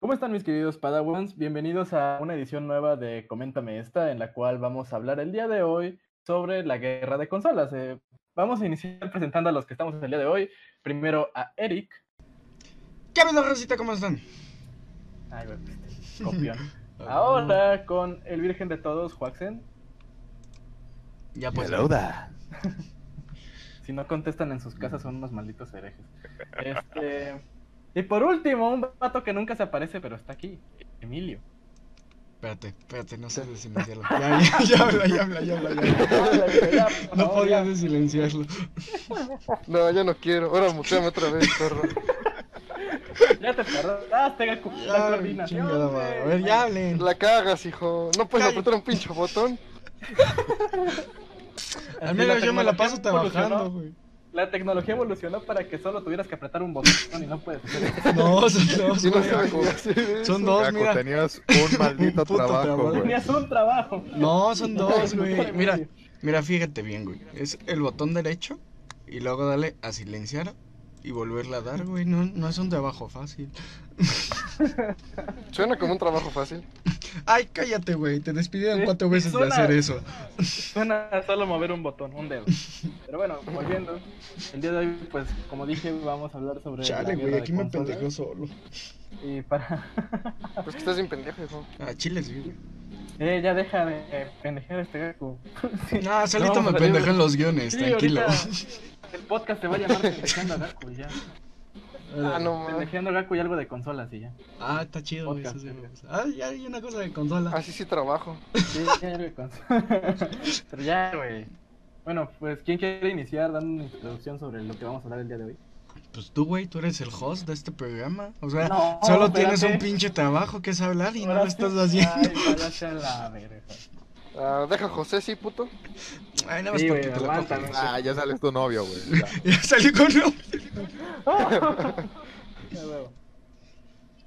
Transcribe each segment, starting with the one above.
¿Cómo están mis queridos Padawans? Bienvenidos a una edición nueva de Coméntame esta, en la cual vamos a hablar el día de hoy sobre la guerra de consolas. Eh, vamos a iniciar presentando a los que estamos el día de hoy. Primero a Eric. ¿Qué onda, Rosita? ¿Cómo están? Ay, este, copión. Ahora con el virgen de todos, Juaxen. Ya pues. Saluda. Si no contestan en sus casas son unos malditos herejes. Este... Y por último, un vato que nunca se aparece, pero está aquí. Emilio. Espérate, espérate, no sé silenciarlo. Ya, ya, ya habla, ya habla, ya habla, ya habla. No podías de silenciarlo. No, ya no quiero. Ahora muteame otra vez, perro. Ya te tardaste. La coordinación. A ver, ya hablen. La cagas, hijo. No puedes apretar un pinche botón. Al menos la yo me la paso trabajando, güey. La tecnología evolucionó para que solo tuvieras que apretar un botón y no puedes hacer eso. No, son dos, no güey. Son dos, Gaco, mira. tenías un maldito Un trabajo, trabajo. güey. Tenías un trabajo. No, son dos, güey. Mira, mira, fíjate bien, güey. Es el botón derecho y luego dale a silenciar y volverle a dar, güey. No, no es un trabajo fácil. Suena como un trabajo fácil. Ay, cállate, güey. Te despidieron Sí, cuatro veces de hacer eso. Suena a solo mover un botón, un dedo. Pero bueno, volviendo. El día de hoy, pues, como dije, vamos a hablar sobre. Chale, güey. Aquí me pendejó solo. Y para. Pues que estás bien pendejo, hijo. Ah, chile, sí. güey. eh, ya deja de eh, pendejear este Gaku. Sí. No, solito me pendejo en los guiones, Sí, tranquilo. ahorita El podcast se va a llamar Pendejeando a Gaku y ya. Ah, no. Pendejeando Gaku y algo de consolas y ya. Ah, está chido, güey. Podcast, eso sí me sí. gusta. Ah, ya hay una cosa de consola. Así sí trabajo. Sí, ya algo de consolas. Pero ya, güey. Bueno, pues, ¿quién quiere iniciar dando una introducción sobre lo que vamos a hablar el día de hoy? Pues tú, güey, tú eres el host de este programa. O sea, No, solo espérate. tienes un pinche trabajo que es hablar y no lo estás haciendo. Ay, la verga. Ah, deja a José, sí, puto. Ay, no más Sí, porque güey, te la. Ah, ya sales tu novio, güey. ya. Ya salió con huevo.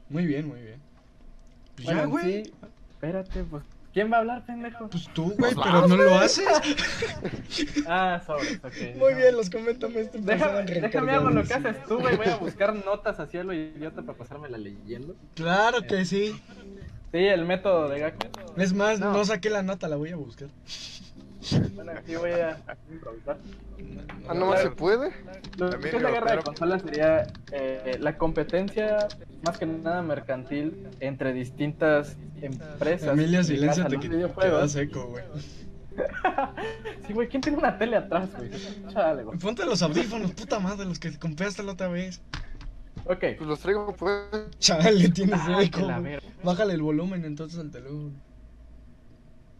Muy bien, muy bien. Pues Bueno, ya, güey. sí, espérate, pues, ¿quién va a hablar, pendejo? Pues tú, güey, pero no lo haces. Ah, sobres, ok. Muy bien, los coméntame este Déjame, déjame hago lo que haces tú, güey. Voy a buscar notas así a lo idiota para pasármela leyendo. Claro que sí. Sí, el método de Gaku. Es más, No. no. saqué la nota, la voy a buscar. Bueno, aquí voy a improvisar. Ah, no más se puede. Lo que es la guerra de consolas sería eh, la competencia, más que nada mercantil, entre distintas empresas. Emilia, que te da seco, güey. Sí, güey, ¿quién tiene una tele atrás, güey? Chale, güey. Ponte los audífonos, puta madre, los que compraste la otra vez. Ok. Pues los traigo, pues. Chale, tienes Ay, eco. Bájale el volumen entonces al teléfono.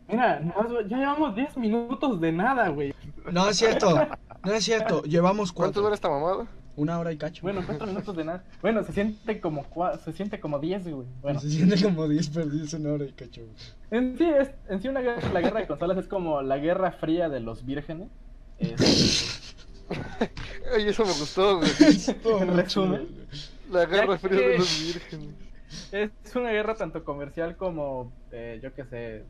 Mira, ya llevamos 10 minutos de nada, güey. No es cierto, no es cierto. Llevamos ¿Cuánto cuatro. dura esta mamada? Una hora y cacho. Bueno, 4 minutos de nada. Bueno, se siente como cua- se siente como 10, güey. Bueno, Se siente como 10 perdidos una hora y cacho. güey. en sí, es, en sí una guerra, la guerra de consolas es como la guerra fría de los vírgenes. Es- Ay, eso me gustó, güey. En resumen. La guerra fría de los vírgenes. Es una guerra tanto comercial como, eh, yo qué sé,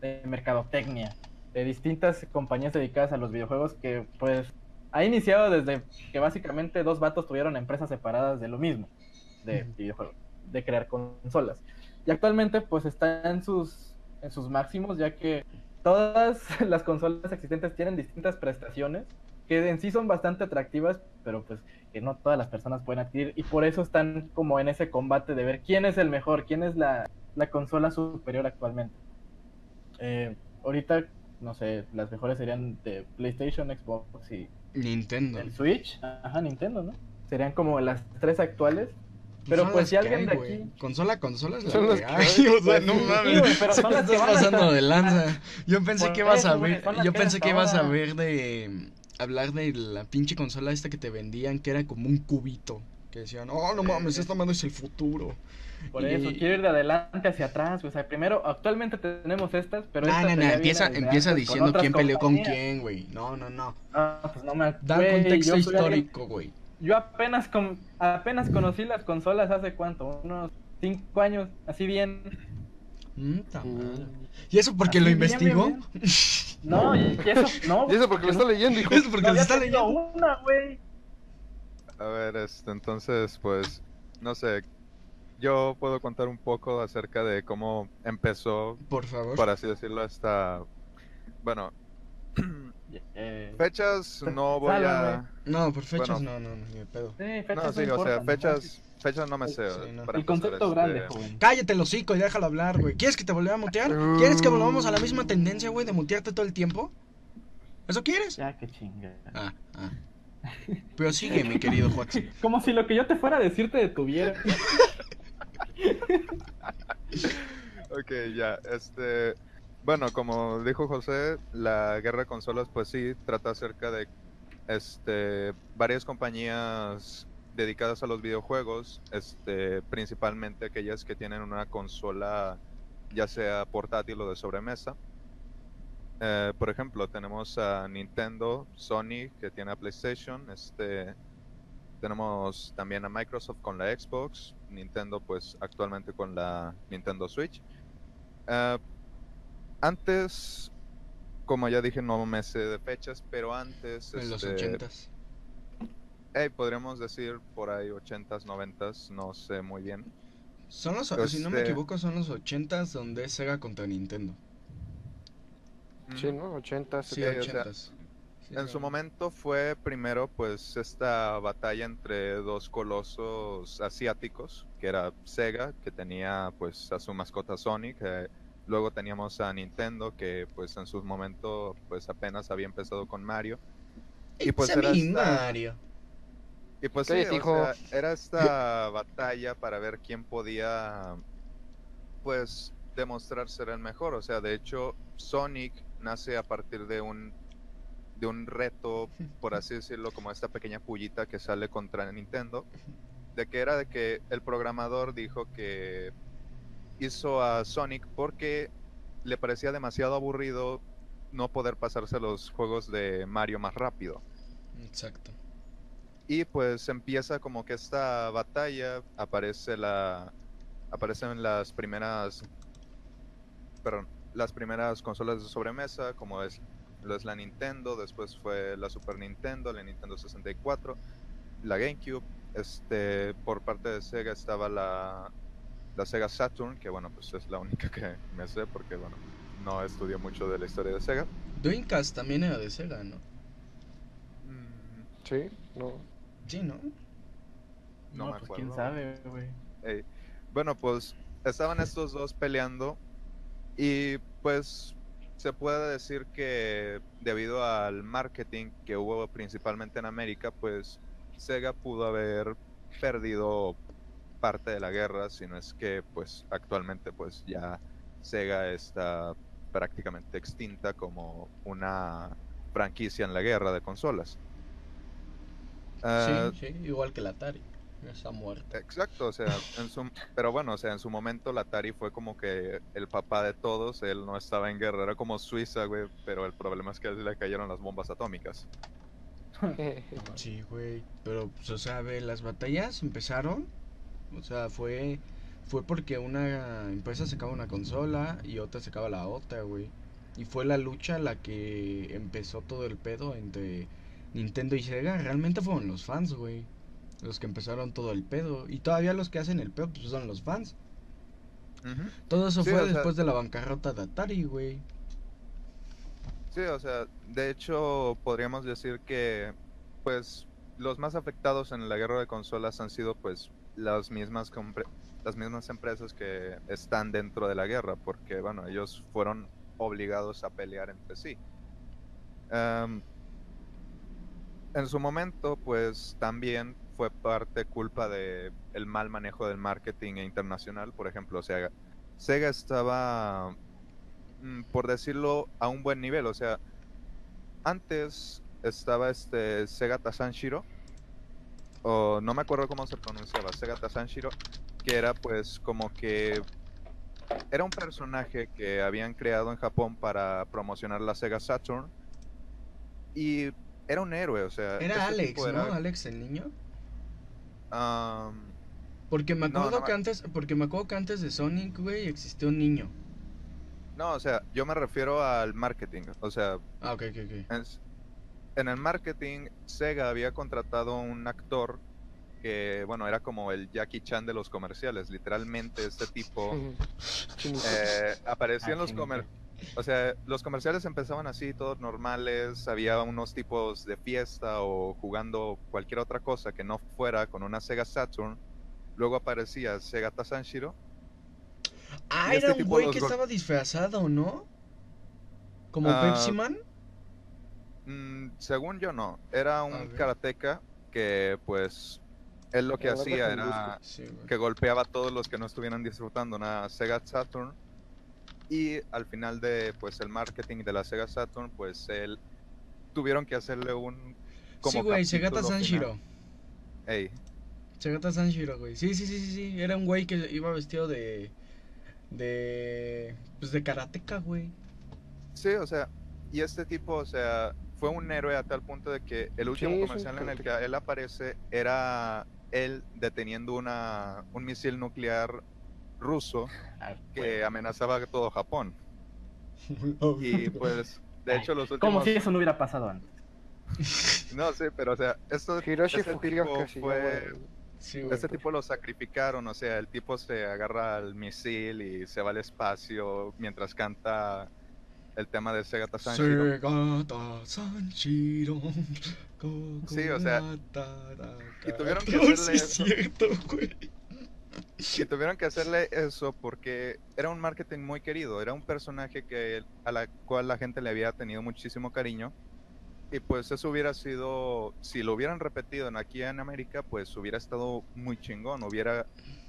de mercadotecnia, de distintas compañías dedicadas a los videojuegos que, pues, ha iniciado desde que básicamente dos vatos tuvieron empresas separadas de lo mismo, de videojuegos, de crear consolas. Y actualmente, pues, está en sus, en sus máximos, ya que todas las consolas existentes tienen distintas prestaciones que en sí son bastante atractivas, pero pues que no todas las personas pueden adquirir y por eso están como en ese combate de ver quién es el mejor, quién es la, la consola superior actualmente. Eh, ahorita, no sé, las mejores serían de PlayStation, Xbox y Nintendo. el Switch. Ajá, Nintendo, ¿no? Serían como las tres actuales. Pero Son pues si que alguien hay, de aquí... Consola, consola es la Son que que hay, hay. O sea, Pues no sí, mames. güey, pero son las que estás pasando de lanza. Yo pensé Por que ibas a ver. Yo que pensé que ibas a ver de. Hablar de la pinche consola esta que te vendían, que era como un cubito. Que decían, oh, no mames, esta mano es el futuro. Por Y- eso, quiero ir de adelante hacia atrás. O sea, primero, actualmente tenemos estas, pero No, no, pues, no, empieza, empieza diciendo quién peleó con quién, güey. No, no, no. Pues no me Da contexto histórico, güey. Yo apenas, con, apenas conocí las consolas hace cuánto, unos 5 años, así bien. Mm. ¿Y eso porque Así lo bien, investigó? bien, No, y eso, no. Y eso porque lo está leyendo, hijo. Eso porque no lo está leyendo. una, güey. A ver, este, entonces, pues, no sé. yo puedo contar un poco acerca de cómo empezó, Por favor. por así decirlo, esta... Bueno, Eh, fechas no voy a... No, por fechas Bueno. no, no, no, ni de pedo. sí, fechas No, no sí, o sea, importan, fechas, fechas no me sé. Sí, no. para El concepto este, grande, joven. Cállate el hocico y déjalo hablar, güey. ¿Quieres que te volvamos a mutear? ¿Quieres que volvamos a la misma tendencia, güey, de mutearte todo el tiempo? ¿Eso quieres? Ya, qué chinga. Ah, ah. Pero sigue, mi querido Joaquín. Como si lo que yo te fuera a decir te detuviera. Ok, ya, este... Bueno, como dijo José, la guerra de consolas, pues sí, trata acerca de este, varias compañías dedicadas a los videojuegos, este, principalmente aquellas que tienen una consola, ya sea portátil o de sobremesa. Eh, por ejemplo, tenemos a Nintendo, Sony, que tiene a PlayStation, este, tenemos también a Microsoft con la Xbox, Nintendo pues actualmente con la Nintendo Switch. Eh, antes, como ya dije, no me sé de fechas, pero antes... En los este, ochentas. eh, podríamos decir por ahí 80s, 90s, no sé muy bien. Son los, si no me eh, equivoco, son los ochentas donde es Sega contra Nintendo. Sí, ¿no? 80, Sí, 70. o sea, ochentas. Sí, En su momento fue primero pues esta batalla entre dos colosos asiáticos, que era Sega, que tenía pues a su mascota Sonic, eh, luego teníamos a Nintendo, que pues en su momento pues apenas había empezado con Mario. Y pues era esta- Mario. Y pues sí, Cállate, o hijo. sea, era esta batalla para ver quién podía, pues, demostrar ser el mejor. O sea, de hecho, Sonic nace a partir de un, de un reto, por así decirlo, como esta pequeña pullita que sale contra Nintendo, de que era de que el programador dijo que hizo a Sonic porque le parecía demasiado aburrido no poder pasarse los juegos de Mario más rápido. Exacto. Y pues empieza como que esta batalla, aparece la aparecen las primeras perdón, las primeras consolas de sobremesa, como es lo es la Nintendo, después fue la Super Nintendo, la Nintendo 64, la GameCube, este por parte de Sega estaba la la Sega Saturn, que bueno, pues es la única que me sé porque bueno, no estudié mucho de la historia de Sega. Dreamcast también era de Sega, ¿no? Mm, Sí, no. Sí, ¿no? No No, me pues quién sabe, güey. Ey, Bueno, pues estaban estos dos peleando y pues se puede decir que debido al marketing que hubo principalmente en América, pues Sega pudo haber perdido parte de la guerra, si no es que pues actualmente pues ya Sega está prácticamente extinta como una franquicia en la guerra de consolas. Ah, sí, sí, igual que la Atari. Está muerta. Exacto, o sea, en su, pero bueno, o sea, en su momento la Atari fue como que el papá de todos, él no estaba en guerra, era como Suiza, güey, pero el problema es que a él le cayeron las bombas atómicas. Sí, güey. Pero, pues, o sea, ve, las batallas empezaron. O sea, fue. Fue porque una empresa sacaba una consola y otra sacaba la otra, güey. Y fue la lucha la que empezó todo el pedo entre Nintendo y Sega. Realmente fueron los fans, güey. Los que empezaron todo el pedo. Y todavía los que hacen el pedo, pues son los fans. Todo eso Sí, fue sea- después de la bancarrota de Atari, güey. Sí, o sea, de hecho podríamos decir que pues los más afectados en la guerra de consolas han sido pues las mismas las mismas empresas que están dentro de la guerra, porque bueno, ellos fueron obligados a pelear entre sí. Em, en su momento, pues también fue parte culpa de el mal manejo del marketing internacional, por ejemplo, Sega, Sega estaba mm, por decirlo, a un buen nivel. O sea, antes estaba este Sega Tasanshiro, o no me acuerdo cómo se pronunciaba, Sega Tasanshiro, que era pues como que era un personaje que habían creado en Japón para promocionar la Sega Saturn y era un héroe, o sea, Era este Alex, ¿no? Alex el niño. am, Porque me acuerdo no que antes, porque me acuerdo que antes de Sonic, güey, existió un niño. no, o sea, yo me refiero al marketing, o sea, Ah, ok, ok, ok. En el marketing, Sega había contratado a un actor que, bueno, era como el Jackie Chan de los comerciales. Literalmente este tipo eh, aparecía en Ah, los chinito. comer o sea, los comerciales empezaban así, todos normales, había unos tipos de fiesta o jugando cualquier otra cosa que no fuera con una Sega Saturn. Luego aparecía Sega Sanshiro. Ah, Y este era un güey los que estaba disfrazado, ¿no? Como Ah, Pepsi Man. Mm, según yo no, era un karateca que pues él lo que hacía era Sí, que golpeaba a todos los que no estuvieran disfrutando una Sega Saturn y al final de pues el marketing de la Sega Saturn pues él tuvieron que hacerle un Sí, güey, Segata Sanshiro. Ey, Segata Sanshiro, güey. Sí, sí, sí, sí, sí. Era un güey que iba vestido de. De. Pues de karateca, güey. sí, o sea, y este tipo, o sea, fue un héroe a tal punto de que el último Sí, comercial en el que él aparece era él deteniendo una un misil nuclear ruso Ah, que amenazaba a todo Japón. Y pues, de hecho, los Como últimos. si eso no hubiera pasado antes. No, sí, pero o sea, esto, Hiroshi este tipo fue. llama. Sí, güey. Este tipo lo sacrificaron, o sea, el tipo se agarra al misil y se va al espacio mientras canta el tema de Segata Sanshiro. Sí, o sea, y tuvieron que hacerle sí es eso. cierto, güey. Y tuvieron que hacerle eso porque era un marketing muy querido, era un personaje que a la cual la gente le había tenido muchísimo cariño. Y pues eso hubiera sido, si lo hubieran repetido aquí en América, pues hubiera estado muy chingón, hubiera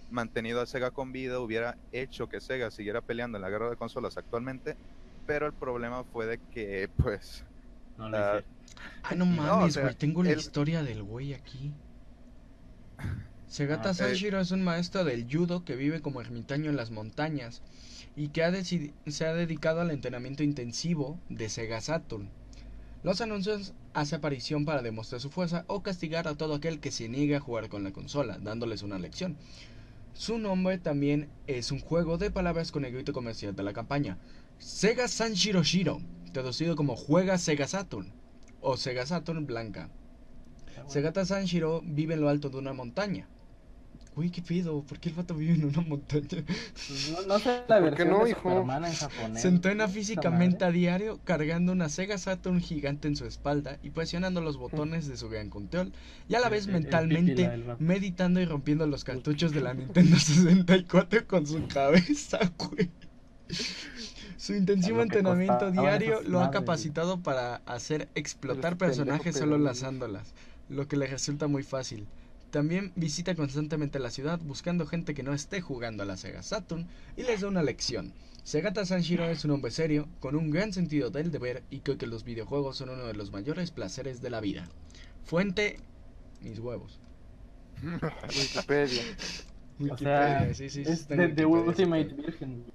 mantenido a Sega con vida, hubiera hecho que Sega siguiera peleando en la guerra de consolas actualmente, pero el problema fue de que pues No lo Ah, hice. Ah, no o mames, sea, güey. Tengo la historia del güey aquí. Segata Ah, eh. Sanshiro es un maestro del judo que vive como ermitaño en las montañas y que ha se ha dedicado al entrenamiento intensivo de Sega Saturn. Los anuncios hace aparición para demostrar su fuerza o castigar a todo aquel que se niegue a jugar con la consola, dándoles una lección. Su nombre también es un juego de palabras con el grito comercial de la campaña. Sega Sanshiro Shiro, traducido como Juega Sega Saturn o Sega Saturn Blanca. Segata Sanshiro vive en lo alto de una montaña. Uy, qué pedo, ¿por qué el vato vive en una montaña? No, no sé la ¿Por qué versión no, de hijo? Superman en japonés. Se entrena físicamente a diario cargando una Sega Saturn gigante en su espalda y presionando los botones de su gran control y a la vez el- el mentalmente pipila meditando y rompiendo los cartuchos de la Nintendo 64 con su cabeza, güey. Su intensivo entrenamiento diario lo ha capacitado para hacer explotar personajes solo lanzándolas, lo que le resulta muy fácil. También visita constantemente la ciudad buscando gente que no esté jugando a la Sega Saturn y les da una lección. Segata Sanshiro es un hombre serio, con un gran sentido del deber y cree que los videojuegos son uno de los mayores placeres de la vida. Fuente, mis huevos. Wikipedia. O sea, Wikipedia, sí, sí, Es de, Wikipedia, Ultimate sí, Virgin.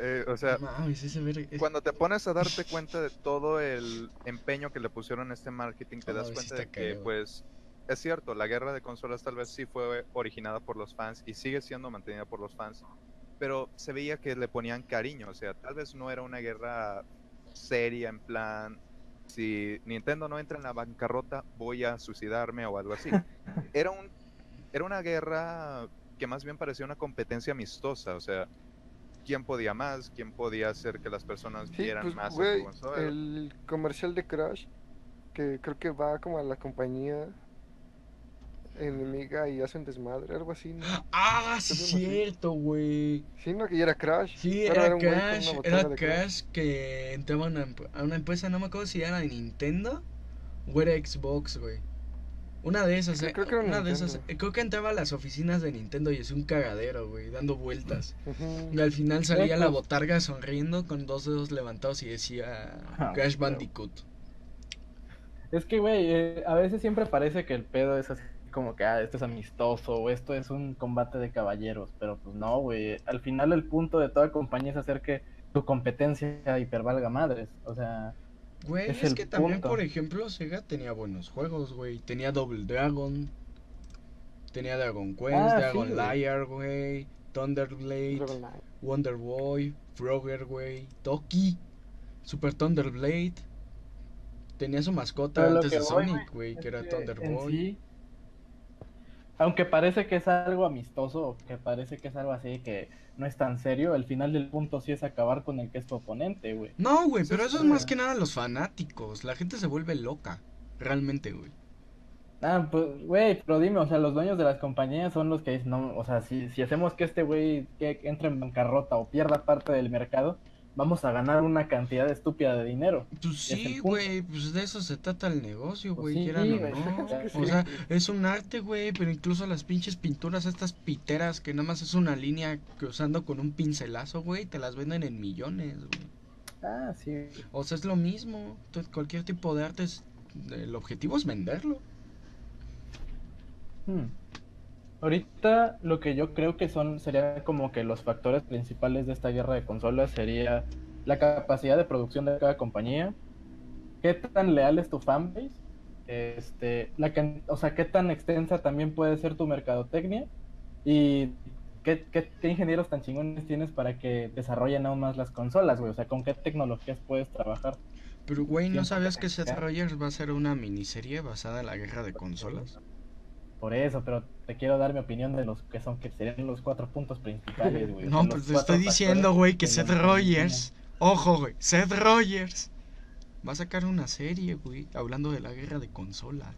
Eh, o sea, mames, ese es- cuando te pones a darte cuenta de todo el empeño que le pusieron a este marketing, te No, das cuenta de que, pues, es cierto, la guerra de consolas tal vez sí fue originada por los fans y sigue siendo mantenida por los fans, pero se veía que le ponían cariño, o sea, tal vez no era una guerra seria en plan, si Nintendo no entra en la bancarrota, voy a suicidarme o algo así. Era un era una guerra que más bien parecía una competencia amistosa, o sea, quién podía más, quién podía hacer que las personas Sí, vieran pues, más a consola. el comercial de Crash, que creo que va como a la compañía enemiga y hace un desmadre, algo así, ¿no? Ah, sí, cierto, güey. Sí, no, que ya era Crash. Sí, era Crash, era Crash que entraba a una, emp- a una empresa, no me acuerdo si era de Nintendo o era Xbox, güey. Una de esas, Creo- eh, creo que era una de esas. Nintendo. eh, Creo que entraba a las oficinas de Nintendo y es un cagadero, güey, dando vueltas. Y al final salía la pues. botarga sonriendo con dos dedos levantados y decía Ah, Crash. Bandicoot. Es que, güey, eh, a veces siempre parece que el pedo es así como que, ah, esto es amistoso o esto es un combate de caballeros, pero pues no, güey. Al final el punto de toda compañía es hacer que tu competencia hipervalga madres. O sea, Güey, Es es, que también, punto. por ejemplo, Sega tenía buenos juegos, güey. Tenía Double Dragon, tenía Dragon Quest, Ah, sí, Dragon güey. Liar, güey, Thunderblade. Wonder Boy, Frogger, güey, Toki, Super Thunderblade. Tenía su mascota pero antes de voy, Sonic, güey, que era que Thunder en Boy. sí, aunque parece que es algo amistoso, que parece que es algo así que no es tan serio, el final del punto sí es acabar con el que es tu oponente, güey. No, güey, pero eso es más que nada los fanáticos. La gente se vuelve loca. Realmente, güey. Ah, pues, güey, pero dime, o sea, los dueños de las compañías son los que dicen, no, o sea, si, si hacemos que este güey que entre en bancarrota o pierda parte del mercado, vamos a ganar una cantidad estúpida de dinero. Pues sí, güey, pues de eso se trata el negocio, Pues güey, sí, quieran o güey, no. O sí. sea, es un arte, güey, pero incluso las pinches pinturas, estas piteras que nada más es una línea cruzando con un pincelazo, güey, te las venden en millones, güey. Ah, sí. O sea, es lo mismo. Cualquier tipo de arte, es- el objetivo es venderlo. Hmm. Ahorita lo que yo creo que son sería como que los factores principales de esta guerra de consolas sería la capacidad de producción de cada compañía, qué tan leal es tu fanbase, este, la can- o sea, qué tan extensa también puede ser tu mercadotecnia y qué, qué- qué ingenieros tan chingones tienes para que desarrollen aún más las consolas, güey, o sea, con qué tecnologías puedes trabajar. Pero, güey, ¿no sabías que Seth. Rogers va a ser una miniserie basada en la guerra de consolas? Por eso, pero te quiero dar mi opinión de los que son que serían los cuatro puntos principales, güey. No, pues te estoy diciendo, güey, que Seth Rogers, ojo, güey, Seth Rogers va a sacar una serie, güey, hablando de la guerra de consolas.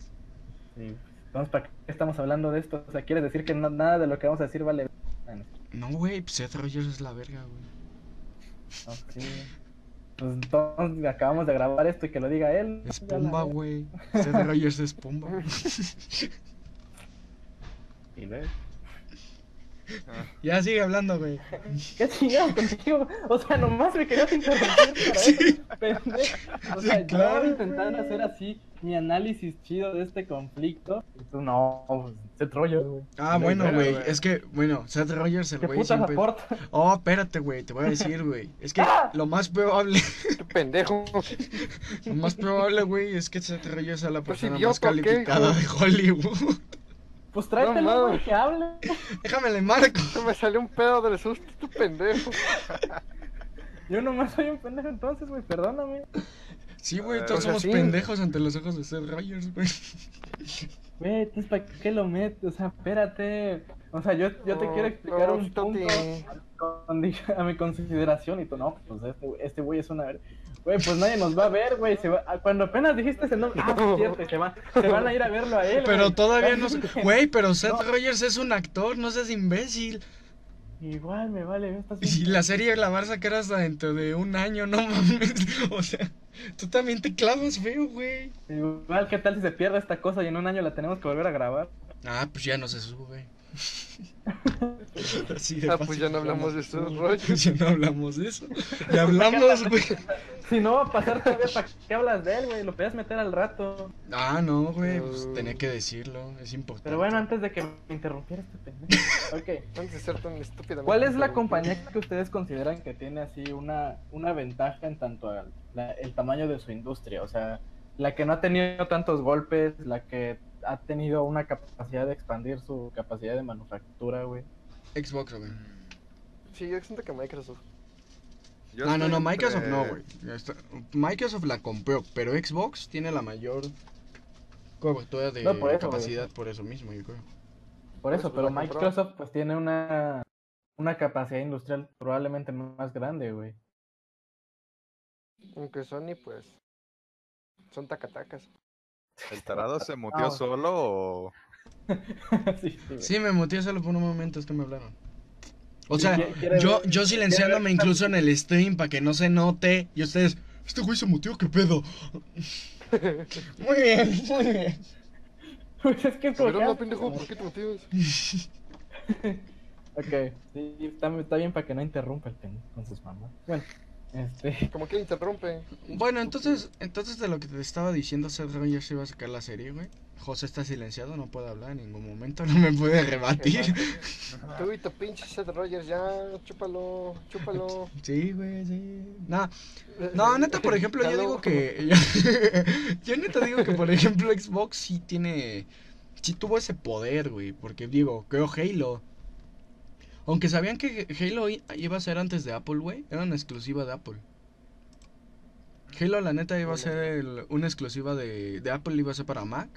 Sí. Entonces, ¿para qué estamos hablando de esto? O sea, ¿quieres decir que no- nada de lo que vamos a decir vale? Bueno, No, güey, pues Seth Rogers es la verga, güey. sí. Pues entonces acabamos de grabar esto y que lo diga él. Es Pumba, güey. Seth Rogers es Pumba. Y luego, Ya sigue hablando, güey. ¿Qué chingados contigo? O sea, nomás me querías interrumpir para Sí. O Sí, sea, yo claro, intentando hacer así mi análisis chido de este conflicto. Tú, no, pues, Seth Rogers, güey. Ah, No, bueno, güey. Es que, bueno, Seth Rogers, el ¿Qué güey siempre. aporta? Oh, espérate, güey, te voy a decir, güey. Es que lo más probable, Qué pendejo. lo más probable, güey, es que Seth Rogers sea la Pues, persona más idiota, ¿o qué, calificada de Hollywood. Pues tráetelo, No, güey, que hable. Déjame le marco. Me salió un pedo del susto, tu pendejo. Yo nomás soy un pendejo entonces, güey, perdóname. Sí, güey, todos o sea, somos sí. pendejos ante los ojos de Seth Rogers, güey. Güey, entonces ¿para qué lo metes? O sea, espérate. O sea, yo, yo te quiero explicar un punto di- a mi consideración y tú no, pues este, güey- este güey es una... ver- Güey, pues nadie nos va a ver, güey. se va- ah, Cuando apenas dijiste ese nombre, ah, es cierto, se, van, se van a ir a verlo a él, Pero todavía no. Güey, pero Seth No. Rogers es un actor, no seas imbécil. Igual me vale, estás Y bien- la serie la vas a sacar hasta dentro de un año, no mames. O sea, tú también te clavas feo, güey. Igual, ¿qué tal si se pierde esta cosa y en un año la tenemos que volver a grabar? Ah, pues ya no se sube. Así de Ah, pues ya no hablamos de esos rollos. Ya no hablamos de eso. Ya hablamos, güey. Si no va a pasar todavía, ¿para qué hablas de él, güey? Lo podías meter al rato. Ah, no, güey, pues tenía que decirlo, es importante. Pero bueno, antes de que me interrumpiera este pendejo. Ok. Antes de ser tan estúpida. ¿Cuál es la compañía que ustedes consideran que tiene así una, una ventaja en tanto al la- el tamaño de su industria? O sea, la que no ha tenido tantos golpes, la que ha tenido una capacidad de expandir su capacidad de manufactura, güey. Xbox, güey. Sí, yo siento que Microsoft. Yo No, no, no, Microsoft entre- no, güey. Microsoft la compró, pero Xbox tiene la mayor cobertura de No, por eso, capacidad por eso mismo, yo creo. Por eso, pero compró. Microsoft pues tiene una, una capacidad industrial probablemente más grande, güey. Aunque Sony, pues. Son tacatacas. ¿El tarado se mutió solo o...? sí, sí. Sí, me muteé solo por un momento, es que me hablaron. O sea, yo, yo silenciándome incluso en el stream para que no se note. Y ustedes, este güey se muteó, ¿qué pedo? Muy bien, muy bien. Pues es que es como que- no, pendejo, ¿por qué te motivas? Ok, sí, está, está bien para que no interrumpa el pendejo con sus mamás. Bueno, este... Como que interrumpe. Bueno, entonces, entonces de lo que te estaba diciendo, Seth Rogers iba a sacar la serie, güey. José está silenciado, no puede hablar en ningún momento, no me puede rebatir. Tú y tu pinche Seth Rogers, ya, chúpalo, chúpalo. Sí, güey, sí. No, no, neta, por ejemplo, yo digo que. Yo, neta digo que, por ejemplo, Xbox sí tiene. Sí tuvo ese poder, güey. Porque digo, creo Halo. Aunque sabían que Halo iba a ser antes de Apple, güey. Era una exclusiva de Apple. Halo, la neta, iba a ser el- una exclusiva de, de Apple, iba a ser para Mac.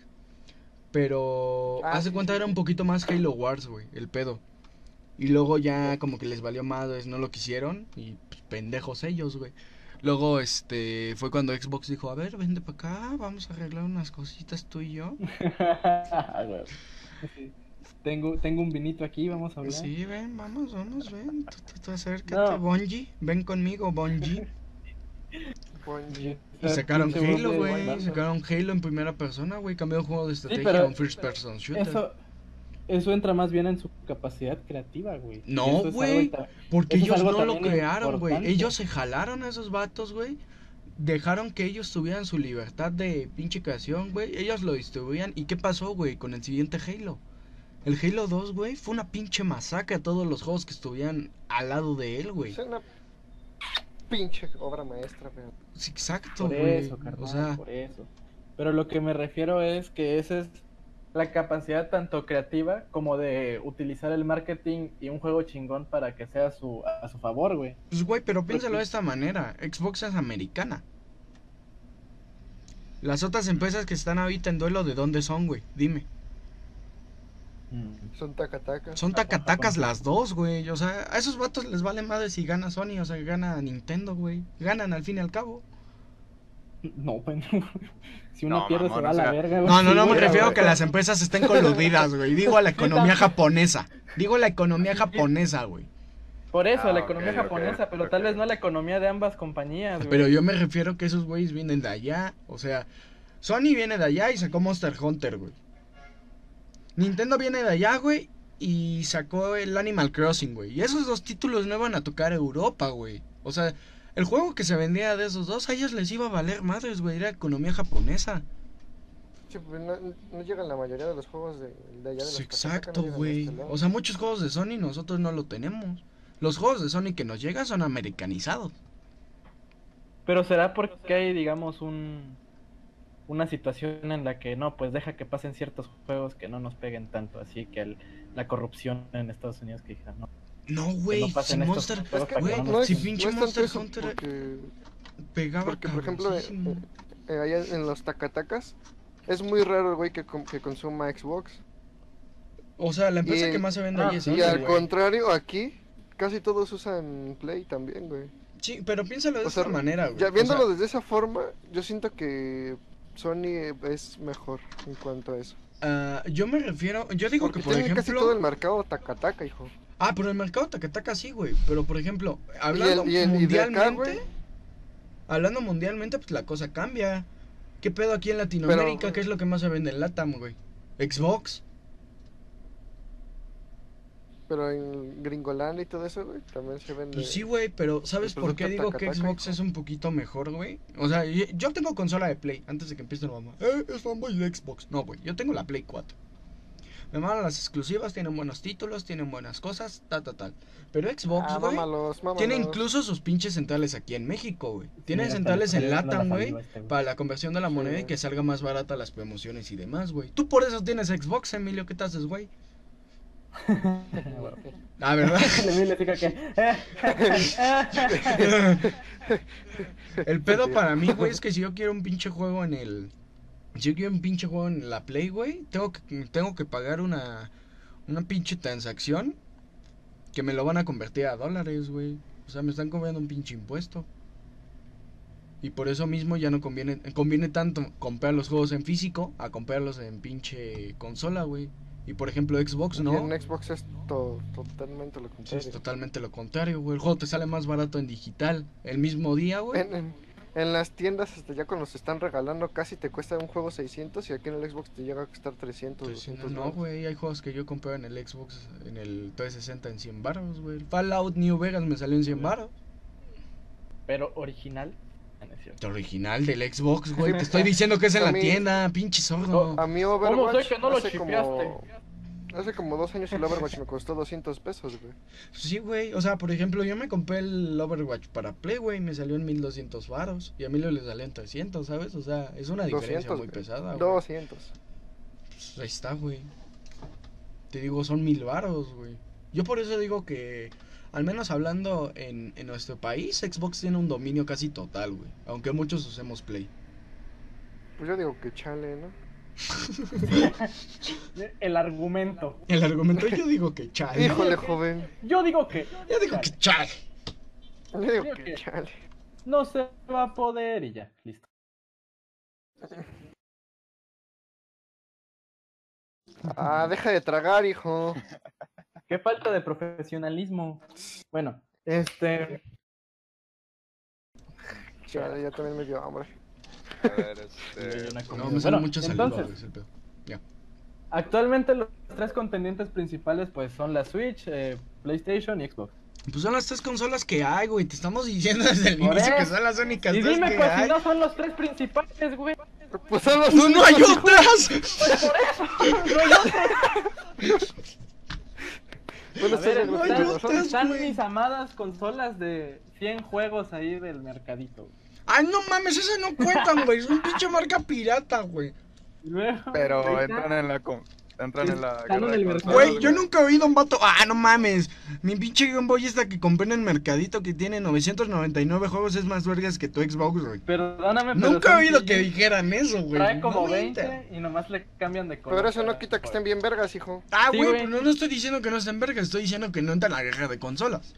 Pero Ah, hace sí, cuenta sí, era un poquito más Halo Wars, güey, el pedo. Y luego ya como que les valió madres, no lo quisieron y pues, pendejos ellos, güey. Luego este fue cuando Xbox dijo, "A ver, vente para acá, vamos a arreglar unas cositas tú y yo." Sí. Tengo, tengo un vinito aquí, vamos a hablar. Sí, ven, vamos, vamos, ven. Tú, tú, tú acércate, No. Bonji. Ven conmigo, Bonji. Bungie. Y sacaron Halo, güey. Sacaron Halo en primera persona, güey. Cambió el juego de estrategia pero a un first person shooter. Eso, eso entra más bien en su capacidad creativa, güey. No, güey. Porque ellos no lo crearon, güey. Ellos se jalaron a esos vatos, güey. Dejaron que ellos tuvieran su libertad de pinche creación, güey. Ellos lo distribuían. ¿Y qué pasó, güey, con el siguiente Halo? El Halo 2, güey, fue una pinche masacre a todos los juegos que estuvieran al lado de él, güey. Es una pinche obra maestra, pero Sí, exacto, Por güey. eso, carnal, O sea, por eso. Pero lo que me refiero es que esa es la capacidad tanto creativa como de utilizar el marketing y un juego chingón para que sea a su, a su favor, güey. Pues, güey, pero piénsalo de esta manera. Xbox es americana. Las otras empresas que están ahorita en duelo, ¿de dónde son, güey? Dime. Son tacatacas. Son tacatacas las dos, güey. O sea, a esos vatos les vale madre si gana Sony o sea, gana Nintendo, güey. Ganan al fin y al cabo. No, pues Si uno No, pierde se va a la sea, verga, güey. No, no, no me refiero a que las empresas estén coludidas, güey. Digo a la economía japonesa. Digo la economía japonesa, güey. Por eso, Ah, la economía japonesa, pero tal vez no la economía de ambas compañías, güey. Pero yo me refiero que esos güeyes vienen de allá. O sea, Sony viene de allá y sacó Monster Hunter, güey. Nintendo viene de allá, güey. Y sacó el Animal Crossing, güey. Y esos dos títulos no iban a tocar Europa, güey. O sea, el juego que se vendía de esos dos, a ellos les iba a valer madres, güey. Era economía japonesa. Sí, pues, no, no llegan la mayoría de los juegos de, de allá de los Sí, exacto, güey. este. O sea, muchos juegos de Sony nosotros no lo tenemos. Los juegos de Sony que nos llegan son americanizados. Pero será porque hay, digamos, un una situación en la que no, pues deja que pasen ciertos juegos que no nos peguen tanto, así que el- la corrupción en Estados Unidos que dijeron, no, No, güey. no si Monster. Güey, no si es, peguen". pinche no Monster Hunter porque, pegaba porque por ejemplo, eh, cabroncísimo. eh, allá en los tacatacas es muy raro el güey que, que consuma Xbox. O sea, la empresa y- que más se vende ah, ahí es Y al güey. contrario, aquí casi todos usan Play también, güey. Sí, pero piénsalo de O esta manera, güey. Ya O viéndolo sea, desde esa forma, yo siento que Sony es mejor en cuanto a eso. ah, yo me refiero, yo digo Porque que por tiene casi ejemplo, todo el mercado tacataca, hijo. ah, pero el mercado tacataca sí, güey, pero por ejemplo, hablando y el- y de acá, mundialmente, hablando mundialmente, pues la cosa cambia. ¿Qué pedo aquí en Latinoamérica? Pero- ¿Qué es lo que más se vende en Latam, güey? Xbox. Pero en Gringoland y todo eso, güey, también se vende. Pues sí, güey, pero ¿sabes el por qué digo que Xbox es un poquito mejor, güey? O sea, yo, tengo consola de Play, antes de que empiece la mamá. Eh, es fanboy de Xbox. No, güey, yo tengo la Play 4. Me mandan las exclusivas, tienen buenos títulos, tienen buenas cosas, tal, tal, tal. Pero Xbox, Ah, güey, tiene incluso sus pinches centrales aquí en México, güey. Tienen centrales le en Latam, güey, este, güey. para la conversión de la Sí, moneda y que salga más barata las promociones y demás, güey. Tú por eso tienes Xbox, Emilio, ¿qué te haces, güey? Ah, ¿verdad? El pedo para mí, güey, es que si yo quiero un pinche juego en el. Si yo quiero un pinche juego en la Play, güey, tengo que, tengo que pagar una. Una pinche transacción. Que me lo van a convertir a dólares, güey. O sea, me están cobrando un pinche impuesto. Y por eso mismo ya no conviene. Conviene tanto comprar los juegos en físico a comprarlos en pinche consola, güey. Y por ejemplo, Xbox, Y ¿no? en Xbox es to- totalmente lo Sí, contrario. es totalmente lo contrario, güey. El juego te sale más barato en digital. El mismo día, güey. En, en- en las tiendas, hasta ya cuando se están regalando, casi te cuesta un juego 600 y aquí en el Xbox te llega a costar 300, Pues, 200 no, güey, hay juegos que yo compré en el Xbox, en el 360 en 100 baros, güey. Fallout New Vegas me salió en 100 baros. Pero original. Ah. El original del Xbox, güey. Te estoy diciendo que es en A la mí- tienda, pinche sordo. A mí Overwatch sé que no lo hace, como, hace como dos años el Overwatch me costó 200 pesos, güey. Sí, güey. O sea, por ejemplo, yo me compré el Overwatch para Play, güey, y me salió en 1200 baros. Y a mí le salió en 300, ¿sabes? O sea, es una diferencia 200, muy güey. pesada, güey. 200. Pues ahí está, güey. Te digo, son mil varos, güey. Yo por eso digo que, al menos hablando en, en nuestro país, Xbox tiene un dominio casi total, güey. Aunque muchos usemos Play. Pues yo digo que chale, ¿no? El argumento. El argumento yo digo que chale. Híjole, joven. Yo digo que. Yo digo que chale. Yo digo que- chale. No se va a poder y ya, listo. Ah, deja de tragar, hijo. Qué falta de profesionalismo. Bueno, este. Chale, ya también me dio hambre. A ver, este... No, me Bueno, mucho entonces. Ya. actualmente los tres contendientes principales pues son la Switch, eh, PlayStation y Xbox. Pues son las tres consolas que hay, güey. Te estamos diciendo desde el Por inicio que eso. son las únicas Y tres dime que pues hay. si no son los tres principales, güey. Pues son los ¡No, no hay únicos, hijo. otras! No hay otros. Bueno, ver, no son- mis amadas consolas de 100 juegos ahí del mercadito. Ay, no mames, esas no cuentan, güey. Es un pinche marca pirata, güey. Pero entran en la... Entran en la... Están en guerra mercado. Güey, yo nunca he oído un vato. Ah, no mames. Mi pinche Game Boy esta que compré en el mercadito que tiene 999 juegos es más vergas que tu Xbox, güey. Perdóname, pero Nunca he oído que dijeran eso, güey. Trae como No me inter- 20 y nomás le cambian de color. Pero eso no quita que estén bien vergas, hijo. Ah, Sí, güey, no, no estoy diciendo que no estén vergas, estoy diciendo que no entra en la guerra de consolas.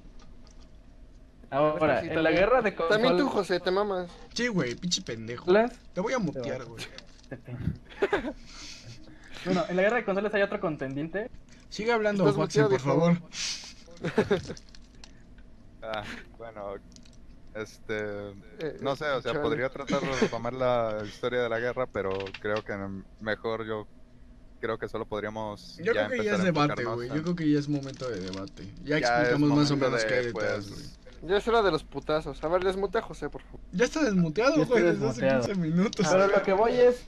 Ahora, Sí, en la guerra de consolas. También tú, José, te mamas. Sí, güey, pinche pendejo. Te voy a mutear, güey. Bueno, en la guerra de consolas hay otro contendiente. Sigue hablando, Watson, por favor. Ah, bueno, este... Eh, No sé, o sea, chale. podría tratar de retomar la historia de la guerra, pero creo que mejor yo... Creo que solo podríamos... Yo creo que ya es debate, güey. Yo creo que ya es momento de debate. Ya, ya explicamos más o menos qué hay detrás, pues, güey. Ya es hora de los putazos. A ver, desmutea a José, por favor. Ya está desmuteado, Ya güey, desde hace desmuteado. 15 minutos. Pero lo que voy es.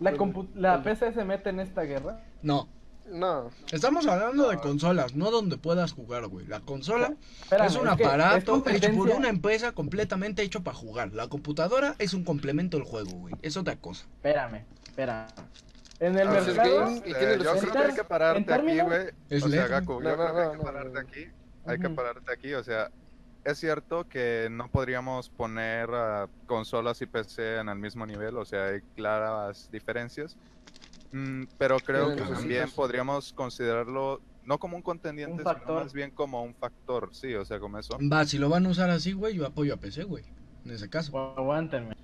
La, compu- la PC se mete en esta guerra. No, No. estamos hablando de consolas, no donde puedas jugar, güey. La consola Espérame, es un es aparato hecho por una empresa completamente hecho para jugar. La computadora es un complemento del juego, güey. Es otra cosa. Espérame, espérame. En el A ver, Entonces, mercado. Eh, yo creo que hay que pararte aquí, güey. Es O sea. Gaku, yo No, creo no, que hay que pararte aquí. Hay que pararte aquí, o sea, es cierto que no podríamos poner a consolas y PC en el mismo nivel, o sea, hay claras diferencias. Mm, pero creo que también podríamos considerarlo no como un contendiente, Un sino más bien como un factor, sí, o sea, como eso. Va, si lo van a usar así, güey, yo apoyo a PC, güey. En ese caso. Aguántenme.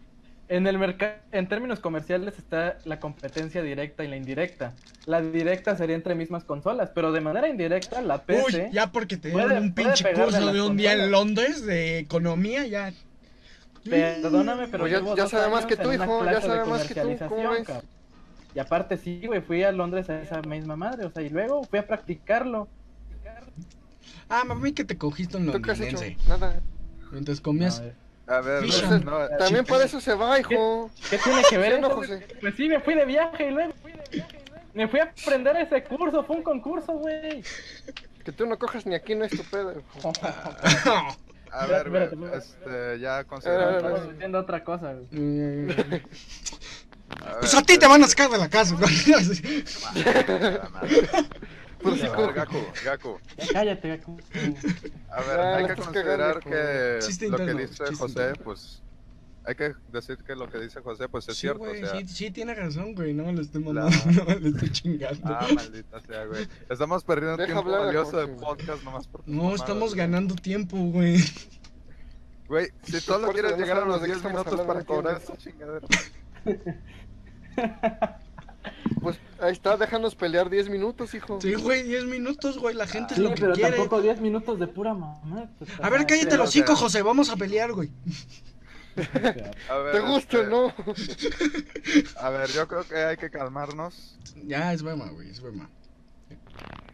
En el mercado, en términos comerciales está la competencia directa y la indirecta. La directa sería entre mismas consolas, pero de manera indirecta la PC. Uy, ya porque te dieron un pinche curso de un día en. Londres de economía, ya. Perdóname, pero Pues ya- ya sabe más que tú, hijo, ya sabe más que tú, ¿cómo ves? Y aparte sí, güey, fui a Londres a esa misma madre, o sea, y luego fui a practicarlo. Ah, mami, que te cogiste un londinense. Nada. Mientras comías. No, A ver, no, También para eso se va, hijo. ¿Qué tiene que ver ¿Sí o no? José? Pues sí, me fui de viaje y luego me fui a aprender ese curso, fue un concurso, güey. Que tú no cojas ni aquí no es tu pedo. hijo. a ver, güey, Espérate, espérate. este, ya considerando... Estamos diciendo otra cosa, güey. Pues a ti te van a sacar de la casa. ¿no? Por si A ver. Gaku, Gaku, cállate, Gaku. A ver, Ya, hay que considerar que lo que dice José, interno. pues hay que decir que lo que dice José, pues es Sí, cierto, güey, o sea, sí, sí tiene razón, güey. No me lo estoy La- mamando, no me lo estoy chingando. ah, maldita sea, güey. Estamos perdiendo Deja tiempo valioso de podcast nomás por tus No, mamadas, estamos ganando tiempo, güey. Güey, si solo quieres llegar a los de qué 10 estamos minutos para cobrar esta chingadera. Pues ahí está, déjanos pelear 10 minutos, hijo. Sí, güey, 10 minutos, güey. La gente es Sí, lo que pero quiere. tampoco 10 minutos de pura mamá. pues, A ver, cállate los cinco, José. Vamos a pelear, güey. A ver, ¿Te gusta o este, no? A ver, yo creo que hay que calmarnos. Ya, es broma, güey, es broma.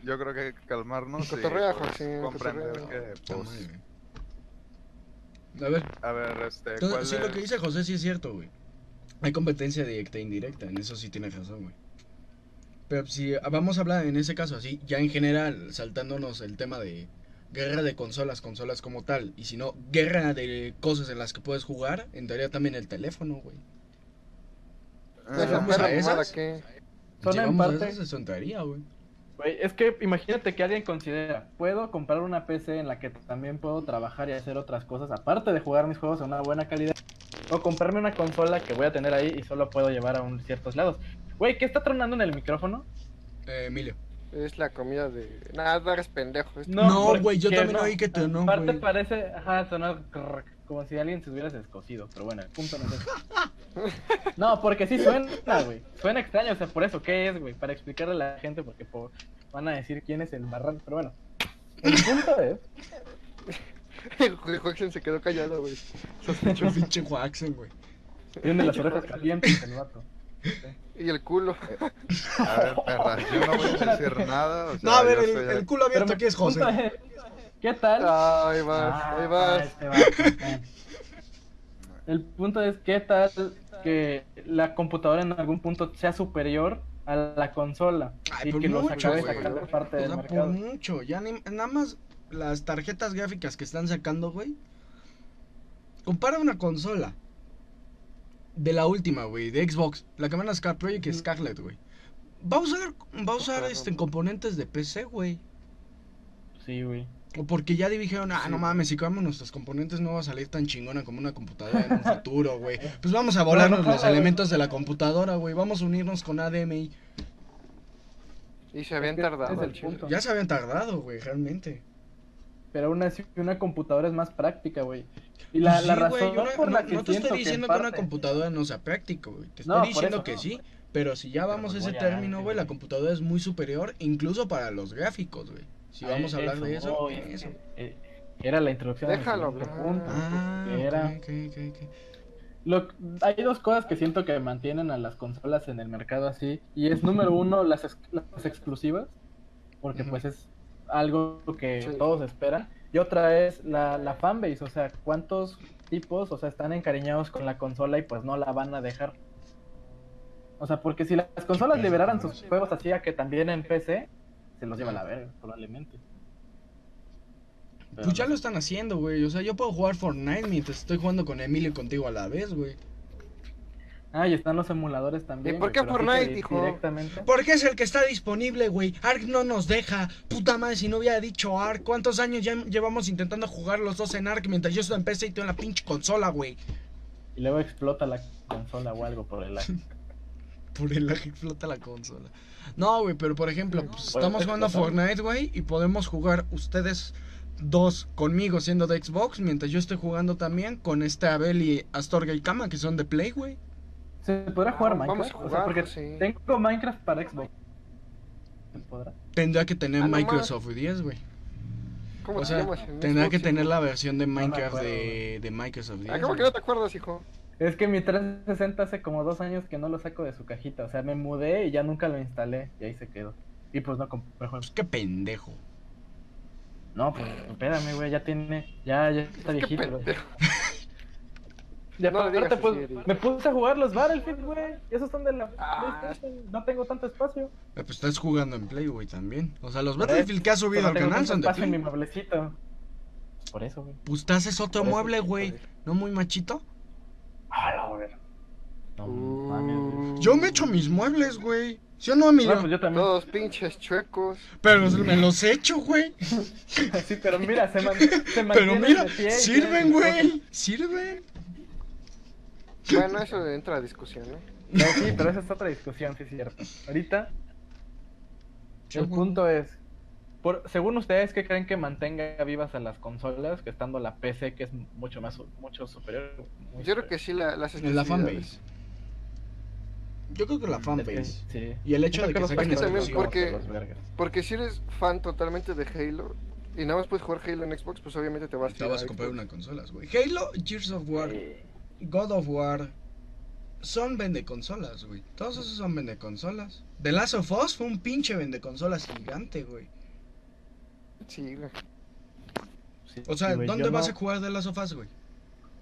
Yo creo que hay que calmarnos y Cotorrea, pues, José, comprender cotorrea. que, pues. A ver, a ver, este, entonces, ¿cuál sí, lo que dice José sí es cierto, güey. Hay competencia directa e indirecta, en eso sí tiene razón, güey. Pero si vamos a hablar en ese caso así, ya en general, saltándonos el tema de guerra de consolas, consolas como tal, y si no, guerra de cosas en las que puedes jugar, entraría también el teléfono, güey. Ah, Esa vamos a esas. que... Son en parte- esas, eso entraría, güey. Güey, es que imagínate que alguien considera, puedo comprar una PC en la que también puedo trabajar y hacer otras cosas, aparte de jugar mis juegos a una buena calidad, o comprarme una consola que voy a tener ahí y solo puedo llevar a un ciertos lados. Güey, ¿qué está tronando en el micrófono? Eh, Emilio. Es la comida de. Nada, eres pendejo. No, güey, yo también oí que tronó, Aparte parece, ajá, sonó como si alguien se hubiera descosido, pero bueno, el punto no es eso. No, porque sí suena, güey. Suena extraño, o sea, por eso, ¿qué es, güey? Para explicarle a la gente, porque po- van a decir quién es el marrano, pero bueno. El punto es, El se quedó callado, güey. Pinche pinche Waxen, güey. tiene las orejas calientes el vato. Y el culo. A ver, perra, yo no voy a decir nada. O sea, No, a ver, el, soy- el culo abierto aquí es José. ¿Qué tal? Ahí vas, Ah, ahí vas. este eh. El punto es, ¿qué tal que la computadora en algún punto sea superior a la consola? Ay, y por que los mucho, acabe sacando parte O del sea, mercado. por mucho. Ya ni- nada más las tarjetas gráficas que están sacando, güey. Compara una consola de la última, güey, de Xbox, la que van a sacar Project Scarlet, güey. Va a usar, va a usar este, componentes de PC, güey. Sí, güey. O porque ya dijeron, ah, Sí, no mames, si cambiamos nuestros componentes no va a salir tan chingona como una computadora en un futuro, güey. Pues vamos a volarnos no, los no, elementos de la computadora, güey. Vamos a unirnos con ADMI. Y se habían tardado. el punto. Ya se habían tardado, güey, realmente. Pero aún así, una computadora es más práctica, güey. Y la, Sí, la razón yo no, por no- la que no te estoy que diciendo en que, una parte- computadora no sea práctica, güey. Te estoy No, diciendo eso, que no. sí. Pero si ya vamos a ese término, güey, la computadora es muy superior, incluso para los gráficos, güey. Si vamos a hablar de eso, es eso. que, eh, Era la introducción. Déjalo hablar. punto, Ah, que era- ok, ok, ok, ok. Lo- hay dos cosas que siento que mantienen a las consolas en el mercado así. Y es número uno, las, ex- las exclusivas. Porque Ujú. pues es algo que Sí. todos esperan. Y otra es la, la fanbase. O sea, cuántos tipos, o sea, están encariñados con la consola y pues no la van a dejar. O sea, porque si las consolas liberaran sus juegos así a que también en PC, se los lleva a la verga, probablemente. Pero Pues ya no lo están haciendo, güey. O sea, yo puedo jugar Fortnite mientras estoy jugando con Emilio y contigo a la vez, güey. Ah, y están los emuladores también. ¿Y por qué Fortnite, hijo? Directamente. Porque es el que está disponible, güey. Ark no nos deja. Puta madre, si no hubiera dicho Ark. ¿Cuántos años ya llevamos intentando jugar los dos en Ark mientras yo estoy en PC y tú en la pinche consola, güey? Y luego explota la consola o algo por el lag. Por el lag explota la consola. No, güey, pero por ejemplo, pues, estamos jugando a. Fortnite, güey, y podemos jugar ustedes dos conmigo siendo de Xbox, mientras yo estoy jugando también con este Abel y Astorga y Kama, que son de Play, güey. ¿Se podrá jugar Ah, vamos Minecraft? a o sea, jugar, porque sí. tengo Minecraft para Xbox. ¿Se podrá? Tendrá que tener Ah, Microsoft 10, güey. ¿Cómo O te sea, llamas? en tendrá que tener la versión de Minecraft acuerdo, de, de Microsoft 10. Ah, ¿cómo que no te acuerdas, hijo? Es que mi 360 hace como dos años que no lo saco de su cajita. O sea, me mudé y ya nunca lo instalé. Y ahí se quedó. Y pues no compré Pues juegos. qué pendejo. No, pues espérame, güey. Ya tiene. Ya, ya está Qué viejito. güey. pendejo. Y No aparte, digas pues, me puse a jugar los Battlefield, güey. Y esos son de la Ah. PlayStation. No tengo tanto espacio. Eh, Pues estás jugando en Play, güey, también. O sea, los Battlefield que has subido no al tengo canal son de espacio en mi Play. mueblecito. Por eso, güey. Pues te haces otro eso, mueble, güey. ¿No muy machito? Ah, la verga. No mames, güey. Yo me echo mis muebles, güey. ¿Sí o no, Emilio? Ah, pues yo también. Todos pinches chuecos. Pero me los echo, güey. Sí, pero mira, se, man- se Pero mantienen mira, de pie sirven, güey. Sirven. Bueno, eso entra a discusión, ¿no? No, sí, pero esa es otra discusión, sí es cierto. Ahorita, el punto es, por, según ustedes, ¿qué creen que mantenga vivas a las consolas, que estando la PC, que es mucho más, mucho superior? Yo creo superior? que sí la, las La fanbase. Yo creo que la que, fanbase. sí. Y el hecho de que los saquen Es que también porque- de los vergas. Porque si eres fan totalmente de Halo y nada más puedes jugar Halo en Xbox, pues obviamente te vas Te vas a comprar una consola, güey. Halo, Gears of War, Eh, God of War. Son vende consolas, güey. Todos esos son vende consolas. The Last of Us fue un pinche vende consolas gigante, güey. Sí, güey. sí, O sea, sí, güey, ¿dónde yo vas no- a jugar The Last of Us, güey?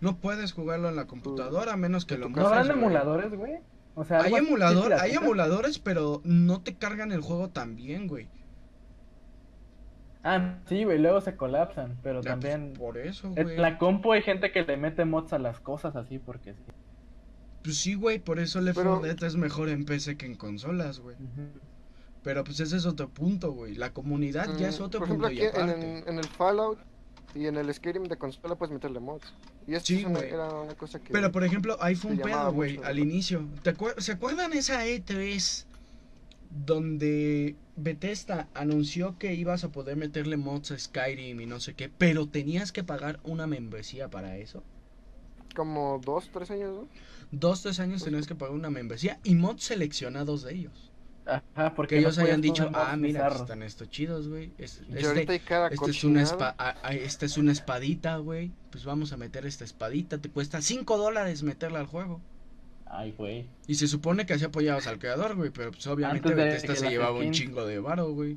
No puedes jugarlo en la computadora a menos que lo tu ¿No güey. emuladores, güey? O sea, Hay emulador, hay emuladores, pero no te cargan el juego tan bien, güey. Ah, sí, güey, luego se colapsan, pero Ya, pues, también... por eso, En güey. la compu hay gente que le mete mods a las cosas así porque sí. Pues sí, güey, por eso Left Pero- 4 Dead es mejor en PC que en consolas, güey. Pero pues ese es otro punto, güey. La comunidad ya es Mm, otro Por ejemplo, punto aquí y en, aparte. en- en el Fallout Y en el Skyrim de consola puedes meterle mods. Y esto Sí, era una cosa que... Pero por ejemplo, ahí fue un pedo, güey, al inicio. ¿Te acuer- ¿Se acuerdan esa E3 donde Bethesda anunció que ibas a poder meterle mods a Skyrim y no sé qué, pero tenías que pagar una membresía para eso? Como dos, tres años, ¿no? Dos, tres años tenías que pagar una membresía y mods seleccionados de ellos. Ajá, porque Que no ellos hayan dicho, ah, mira, bizarros. están estos chidos, güey. Este- ahorita hay cada Esta es una espa- ah, esta es una espadita, güey. Pues vamos a meter esta espadita. Te cuesta 5 dólares meterla al juego. Ay, güey. Y se supone que así apoyabas al creador, güey. Pero pues obviamente Bethesda se llevaba un chingo de varo, güey.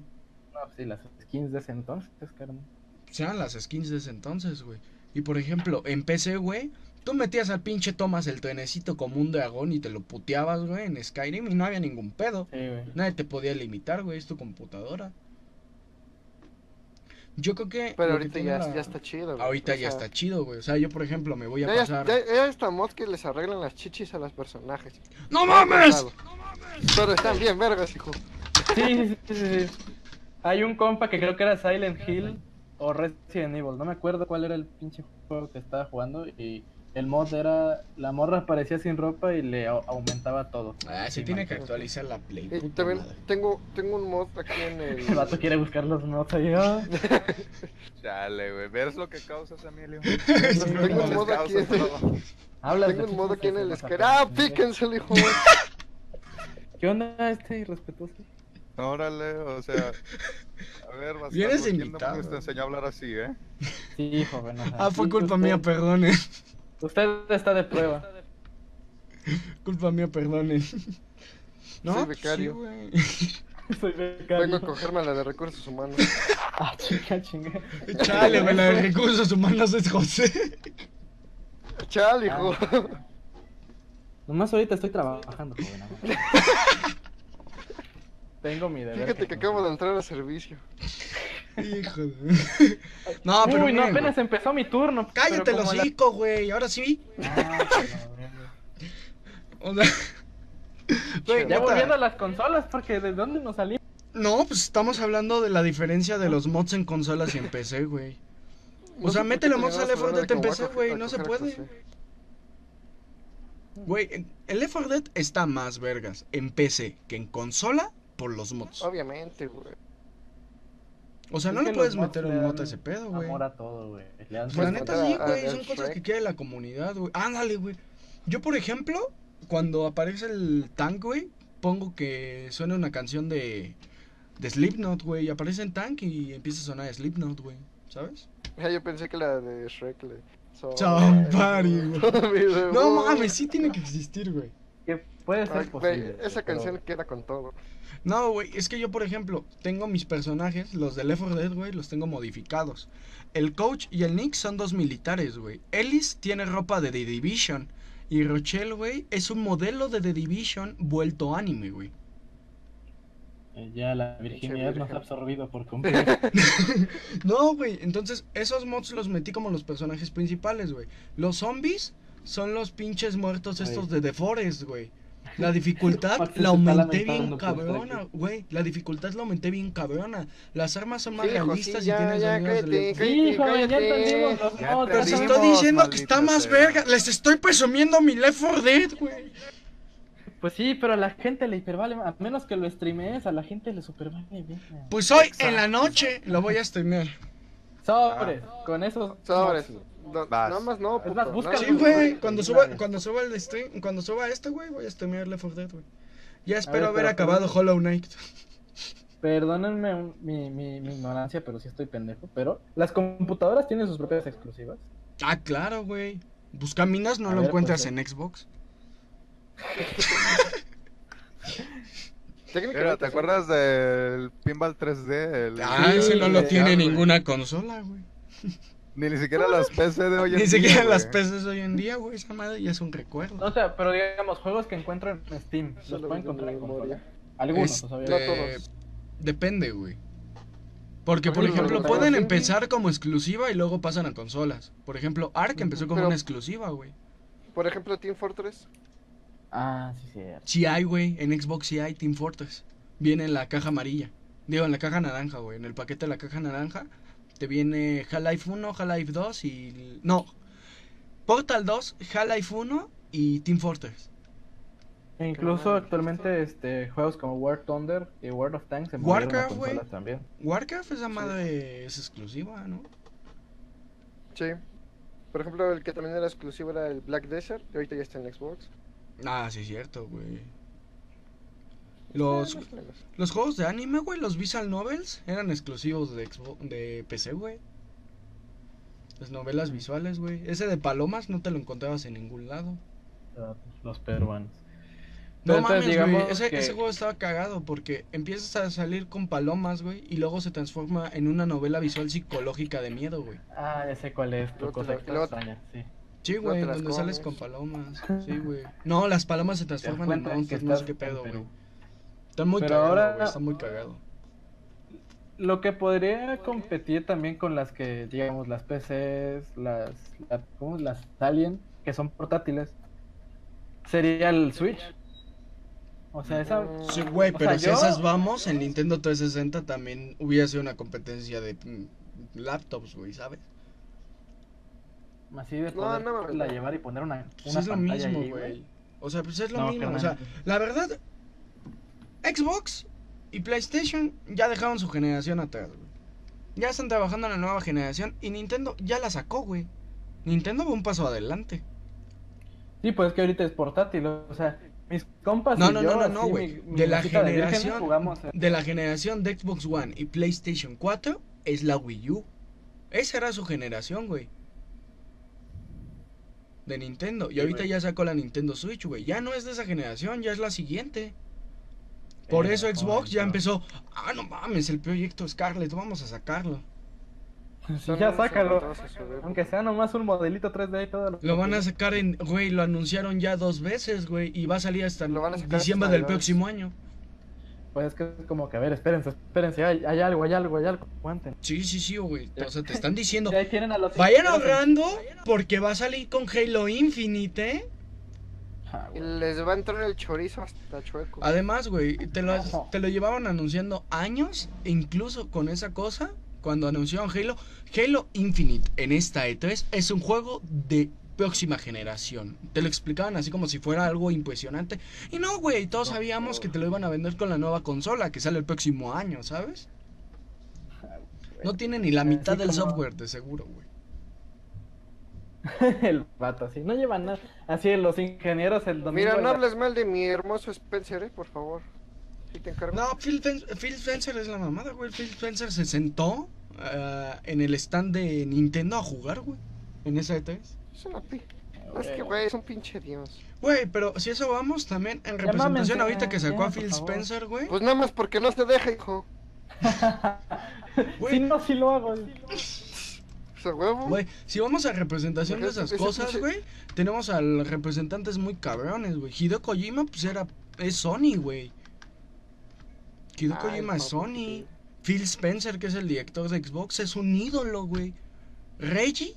No, sí, las skins de ese entonces, carnal. Sean las skins de ese entonces, güey. Y por ejemplo, en PC, güey. Tú metías al pinche Thomas el trenecito como un dragón y te lo puteabas, güey, en Skyrim y no había ningún pedo. Sí, güey. Nadie te podía limitar, güey, es tu computadora. Yo creo que... Pero que ahorita ya, la- ya está chido, güey. Ahorita O ya sea, está chido, güey. O sea, yo por ejemplo me voy a Ya, pasar... ya, ya está mod que les arreglan las chichis a los personajes. ¡No Ya he mames! Pero están bien vergas, hijo. Sí, sí, sí, sí, sí. Hay un compa que creo que era Silent Hill o Resident Evil. No me acuerdo cuál era el pinche juego que estaba jugando. Y el mod era. La morra aparecía sin ropa y le au- aumentaba todo. Ah, se Sí, tiene que actualizar la Play. Y también madre. tengo, tengo un mod aquí en el... El vato quiere buscar los mods ahí. ah. Chale, güey. ¿Ves lo que causas, Emilio? Tengo un mod aquí en. Hablas Tengo un mod aquí en el papá. ¡Ah, píquense, hijo! ¿Qué onda este irrespetuoso? Órale, o sea. A ver, bastardo, Vienes ¿quién invitado. demonios te enseñó a hablar así, eh? Sí, joven. Ah, fue Sí, culpa mía, perdone. Usted está de prueba. Culpa mía, perdone. ¿No? Soy becario. Sí. Soy becario. Vengo a cogerme la de recursos humanos. Ah, chinga, chinga. Chale, güey, la de recursos humanos es José. Chal, hijo. Nomás ahorita estoy trabajando, joven. Tengo mi deber. Fíjate que acabo de entrar a servicio. Hijo de... No, pero Uy, no, apenas empezó mi turno. Cállate los hocico, güey. Ahora sí. Ah, O sea... Güey, Ya volviendo a las consolas, porque ¿de dónde nos salimos? No, pues estamos hablando de la diferencia de los mods en consolas y en PC, güey. O No sea, métele mods al Left 4 hablando de Dead en PC, güey, no se puede. Güey, el Left 4 Dead está más vergas en PC que en consola por los mods. Obviamente, güey. O sea, Es no le puedes meter un mod a ese pedo, güey. Amor a todo, güey. Pues la neta sí, güey, son cosas que quiere la comunidad, güey. Ándale, güey. Yo, por ejemplo, cuando aparece el tank, güey, pongo que suena una canción de, de Slipknot, güey, y aparece en tank y empieza a sonar Slipknot, güey, ¿sabes? Ya yo pensé que la de Shrek le... Somebody, güey. No mames, sí tiene que existir, güey. Puede ser Ay, posible. güey, esa pero- canción queda con todo. No, güey, es que yo, por ejemplo, tengo mis personajes, los de Left 4 Dead, güey, los tengo modificados. El coach y el Nick son dos militares, güey. Ellis tiene ropa de The Division. Y Rochelle, güey, es un modelo de The Division vuelto anime, güey. Eh, Ya la virginidad nos ha absorbido por completo. No, güey, entonces esos mods los metí como los personajes principales, güey. Los zombies son los pinches muertos estos de The Forest, güey. La dificultad la aumenté bien por cabrona, güey. La dificultad la aumenté bien cabrona. Las armas son más realistas sí, y ya, tienes ya, sonidos de. Sí, joven, ya entendimos los. Les estoy diciendo que está más sea. verga. Les estoy presumiendo mi Left 4 Dead, güey. Pues sí, pero a la gente le hipervale, a menos que lo streamees, a la gente le supervale bien. Pues hoy en la noche lo voy a streamear. Sobres, Ah. con esos Sobres. No, Vas. nada más no, Es puto, más, busca Sí, güey. Cuando suba, cuando suba el stream, cuando suba este, güey, voy a streamear Left 4 Dead, güey. Ya espero ver, haber pero- acabado Hollow Knight. Perdónenme mi, mi, mi ignorancia, pero sí estoy pendejo. Pero las computadoras tienen sus propias exclusivas. Ah, claro, güey. Buscaminas no A lo ver, encuentras pues, en Xbox. Técnicamente Mira, ¿te acuerdas del Pinball 3D? El- Ah, ese no lo tiene ninguna consola, güey. Ni siquiera las PC de hoy en Ni día, siquiera güey. las PCs hoy en día, güey. Esa madre ya es un recuerdo. O sea, pero digamos, juegos que encuentro en Steam, los Solo pueden de encontrar en memoria. Algunos, Este, o sea, No todos. Depende, güey. Porque, por ejemplo, pueden empezar como exclusiva y luego pasan a consolas. Por ejemplo, Ark empezó como Pero- una exclusiva, güey. Por ejemplo, Team Fortress. Ah, sí, cierto. Sí hay, güey. En Xbox sí hay Team Fortress. Viene en la caja amarilla. Digo, en la caja naranja, güey. En el paquete de la caja naranja te viene Half-Life 1, Half-Life 2 y... No, Portal 2, Half-Life 1 y Team Fortress. E incluso actualmente este juegos como War Thunder y World of Tanks se Warcraft, güey. consolas también. Warcraft esa madre es exclusiva, ¿no? Sí. Por ejemplo, el que también era exclusivo era el Black Desert, y ahorita ya está en Xbox. Ah, sí es cierto, güey. Los, los juegos de anime, güey, los visual novels eran exclusivos de, Xbox, de PC, güey. Las novelas visuales, güey. Ese de palomas no te lo encontrabas en ningún lado. Los peruanos. No entonces, mames, güey. Ese, que- ese juego estaba cagado porque empiezas a salir con palomas, güey, y luego se transforma en una novela visual psicológica de miedo, güey. Ah, ya sé cuál es tu Luego te cosa luego- extraña, sí. Sí, güey, te donde sales con palomas. Sí, güey. No, las palomas se Te transforman en monstruos, no sé qué pedo, güey. Está muy Pero cagado, ahora- güey. Está muy cagado. Lo que podría competir también con las que, digamos, las PCs, las, la- ¿cómo? las Alien, que son portátiles, sería el Switch. O sea, esa... Sí, güey, pero sea, si yo- esas vamos, el Nintendo 360 también hubiera sido una competencia de mm, laptops, güey, ¿sabes? Así de No, poder no, no, la no. llevar y poner una, Pues una es lo mismo, güey. O sea, pues es lo No, mismo. O sea, la verdad, Xbox y PlayStation ya dejaron su generación atrás, güey. Ya están trabajando en la nueva generación y Nintendo ya la sacó, güey. Nintendo va un paso adelante. Sí, pues es que ahorita es portátil, o sea, mis compas No, y no, yo, no, no, así, no, güey. mi- mi De la de generación jugamos en- de la generación de Xbox One y PlayStation 4 es la Wii U. Esa era su generación, güey. De Nintendo. Y Sí, ahorita ya sacó la Nintendo Switch, güey. Ya no es de esa generación, ya es la siguiente. Por Eh, eso Xbox ya empezó. Ah, no mames, el proyecto Scarlett, vamos a sacarlo. Sí, ya sácalo. Aunque sea nomás un modelito 3D y todo Lo van a sacar en. Güey, lo anunciaron ya dos veces, güey. Y va a salir hasta Lo van a sacar diciembre hasta del los- próximo año. Pues es que es como que, a ver, espérense, espérense, hay, hay algo, hay algo, hay algo, aguanten. Sí, sí, sí, güey. O sea, te están diciendo. Y ahí tienen a los Vayan ahorrando porque va a salir con Halo Infinite, ¿eh? Ah, les va a entrar el chorizo hasta chueco. Además, güey, te lo, No. te lo llevaban anunciando años, e incluso con esa cosa, cuando anunciaron Halo. Halo Infinite en esta E3 es un juego de próxima generación. Te lo explicaban así como si fuera algo impresionante. Y no, güey, todos No. sabíamos que te lo iban a vender con la nueva consola que sale el próximo año, ¿sabes? No tiene ni la mitad del software, de seguro, güey. el vato así, no llevan nada. Así los ingenieros el domingo. Mira, no hables mal de mi hermoso Spencer, eh, por favor. Sí te encargo. No, Phil, Fen- Phil Spencer es la mamada, güey. Phil Spencer se sentó ah, en el stand de Nintendo a jugar, güey. En esa E3. Es una pi... Es que, güey, es un pinche dios. Güey, pero si eso vamos también en representación ahorita que sacó ya, a Phil. Spencer, güey. Pues nada más porque no se deja, hijo. Si no, sí lo hago. sea, huevo. Güey, si vamos a representación de esas cosas, güey, tenemos a los representantes muy cabrones, güey. Hideo Kojima, pues era, es Sony, güey. Hideo Ay, Kojima es Sony. sí. Phil Spencer, que es el director de Xbox, es un ídolo, güey. Reggie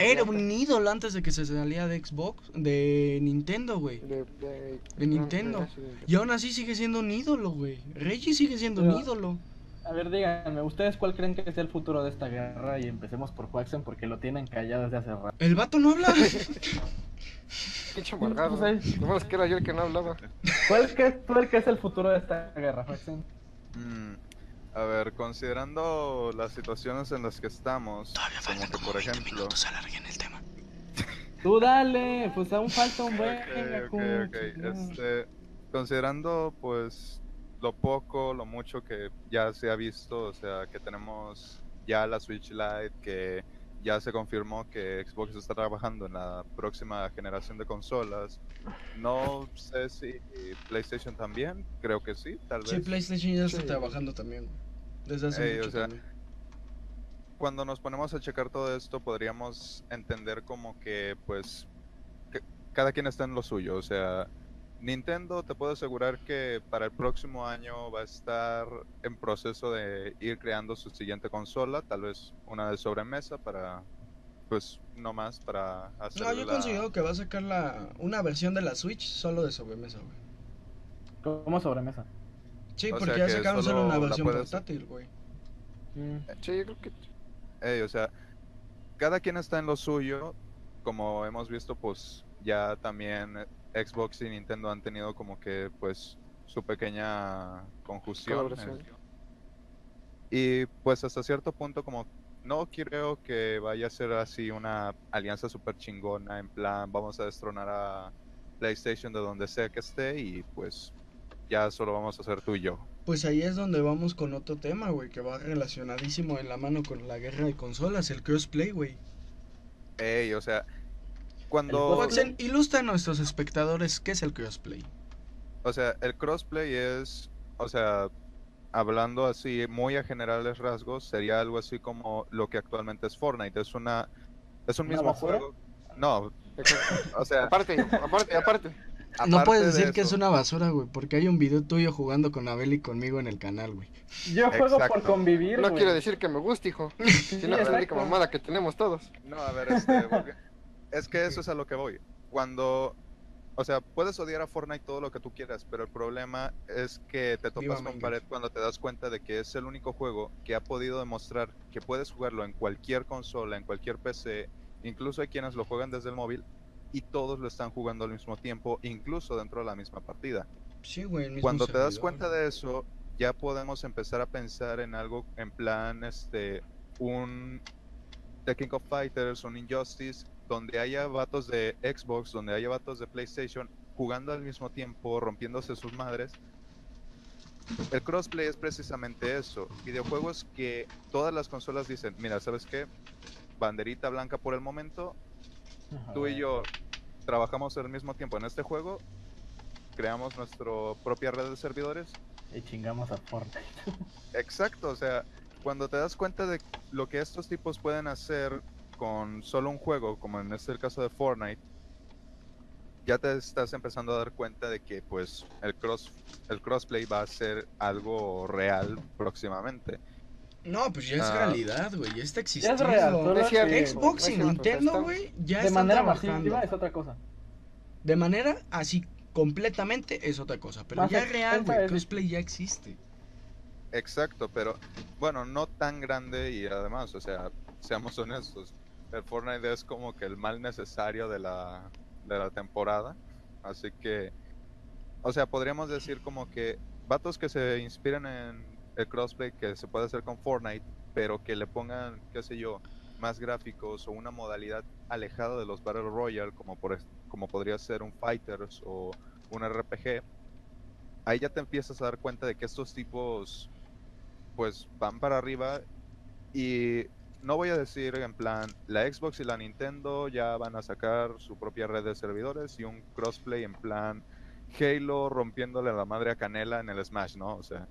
Era un ídolo antes de que se salía de Xbox, de Nintendo, güey. de, de, De Nintendo. Y aún así sigue siendo un ídolo, güey. Reggie sigue siendo un ídolo. A ver, díganme, ¿ustedes cuál creen que es el futuro de esta guerra? Y empecemos por Quaxen porque lo tienen callado desde hace rato. El vato no habla. Pinche amargado. Pues No es que era yo el que no hablaba. ¿Cuál crees tú el que es el futuro de esta guerra, Quaxen? Mm, a ver, considerando las situaciones en las que estamos, como que por ejemplo... alarguen el tema. Tú dale, pues aún falta un buen. Ok, ok, ok. Este, considerando pues lo poco, lo mucho que ya se ha visto, o sea, que tenemos ya la Switch Lite, que ya se confirmó que Xbox está trabajando en la próxima generación de consolas. No sé si PlayStation también, creo que sí, tal vez. Sí, PlayStation ya está Sí. trabajando también. Desde hace Ey, o mucho sea, también. cuando nos ponemos a checar todo esto, podríamos entender como que, pues, que cada quien está en lo suyo. O sea, Nintendo te puedo asegurar que para el próximo año va a estar en proceso de ir creando su siguiente consola, tal vez una de sobremesa para, pues, no más para hacer No, yo la- considero que va a sacar la, una versión de la Switch solo de sobremesa, güey. ¿Cómo sobremesa? Sí, O porque ya sacaron solo solo una versión puedes- portátil, güey. Mm. Sí, yo creo que. Ey, o sea, cada quien está en lo suyo. Como hemos visto, pues ya también Xbox y Nintendo han tenido como que pues su pequeña. Colaboración. Y pues hasta cierto punto como no creo que vaya a ser así una alianza súper chingona en plan vamos a destronar a PlayStation de donde sea que esté y pues ya solo vamos a ser tú y yo. Pues ahí es donde vamos con otro tema, güey, que va relacionadísimo en la mano con la guerra de consolas, el crossplay, güey. Ey, o sea, cuando... Waxen, ilustra a nuestros espectadores qué es el crossplay. O sea, el crossplay es, o sea, hablando así muy a generales rasgos, sería algo así como lo que actualmente es Fortnite. Es una, es un ¿Una mismo basura? juego. No, o sea, Aparte, aparte, aparte. No puedes de decir que es una basura, güey, porque hay un video tuyo jugando con Abel y conmigo en el canal, güey. Yo juego por convivir, No güey. quiero decir que me guste, hijo. Si no, es la única exacto. mamada que tenemos todos. No, a ver, este, es que eso es a lo que voy. Cuando, o sea, puedes odiar a Fortnite todo lo que tú quieras, pero el problema es que te Viva topas con pared cuando te das cuenta de que es el único juego que ha podido demostrar que puedes jugarlo en cualquier consola, en cualquier PC, incluso hay quienes lo juegan desde el móvil y todos lo están jugando al mismo tiempo, incluso dentro de la misma partida. Sí, güey, el mismo Cuando te das cuenta de eso, ya podemos empezar a pensar en algo en plan, este, un The King of Fighters, un Injustice, donde haya vatos de Xbox, donde haya vatos de PlayStation jugando al mismo tiempo, rompiéndose sus madres. El crossplay es precisamente eso, videojuegos que todas las consolas dicen, mira, ¿sabes qué? Banderita blanca por el momento, Ajá. tú y yo trabajamos al mismo tiempo en este juego, creamos nuestra propia red de servidores Y chingamos a Fortnite. Exacto, o sea, cuando te das cuenta de lo que estos tipos pueden hacer con solo un juego, como en este el caso de Fortnite, ya te estás empezando a dar cuenta de que pues el cross el crossplay va a ser algo real próximamente. No, pues ya es Ah. realidad, güey, ya está Ya existiendo. es real, solo Es cierto. que Xbox No es y Nintendo, güey, ya de están manera trabajando. es otra cosa. De manera así completamente es otra cosa, pero Más ya real, extensa güey, es- crossplay ya existe. Exacto, pero bueno, no tan grande y además, o sea, seamos honestos, el Fortnite es como que el mal necesario de la, de la temporada, así que, o sea, podríamos decir como que vatos que se inspiran en el crossplay que se puede hacer con Fortnite, pero que le pongan, qué sé yo, más gráficos o una modalidad alejada de los Battle Royale, como, por, como podría ser un Fighters o un RPG, ahí ya te empiezas a dar cuenta de que estos tipos pues van para arriba y no voy a decir en plan la Xbox y la Nintendo ya van a sacar su propia red de servidores y un crossplay en plan Halo rompiéndole la madre a Canela en el Smash, ¿no? O sea,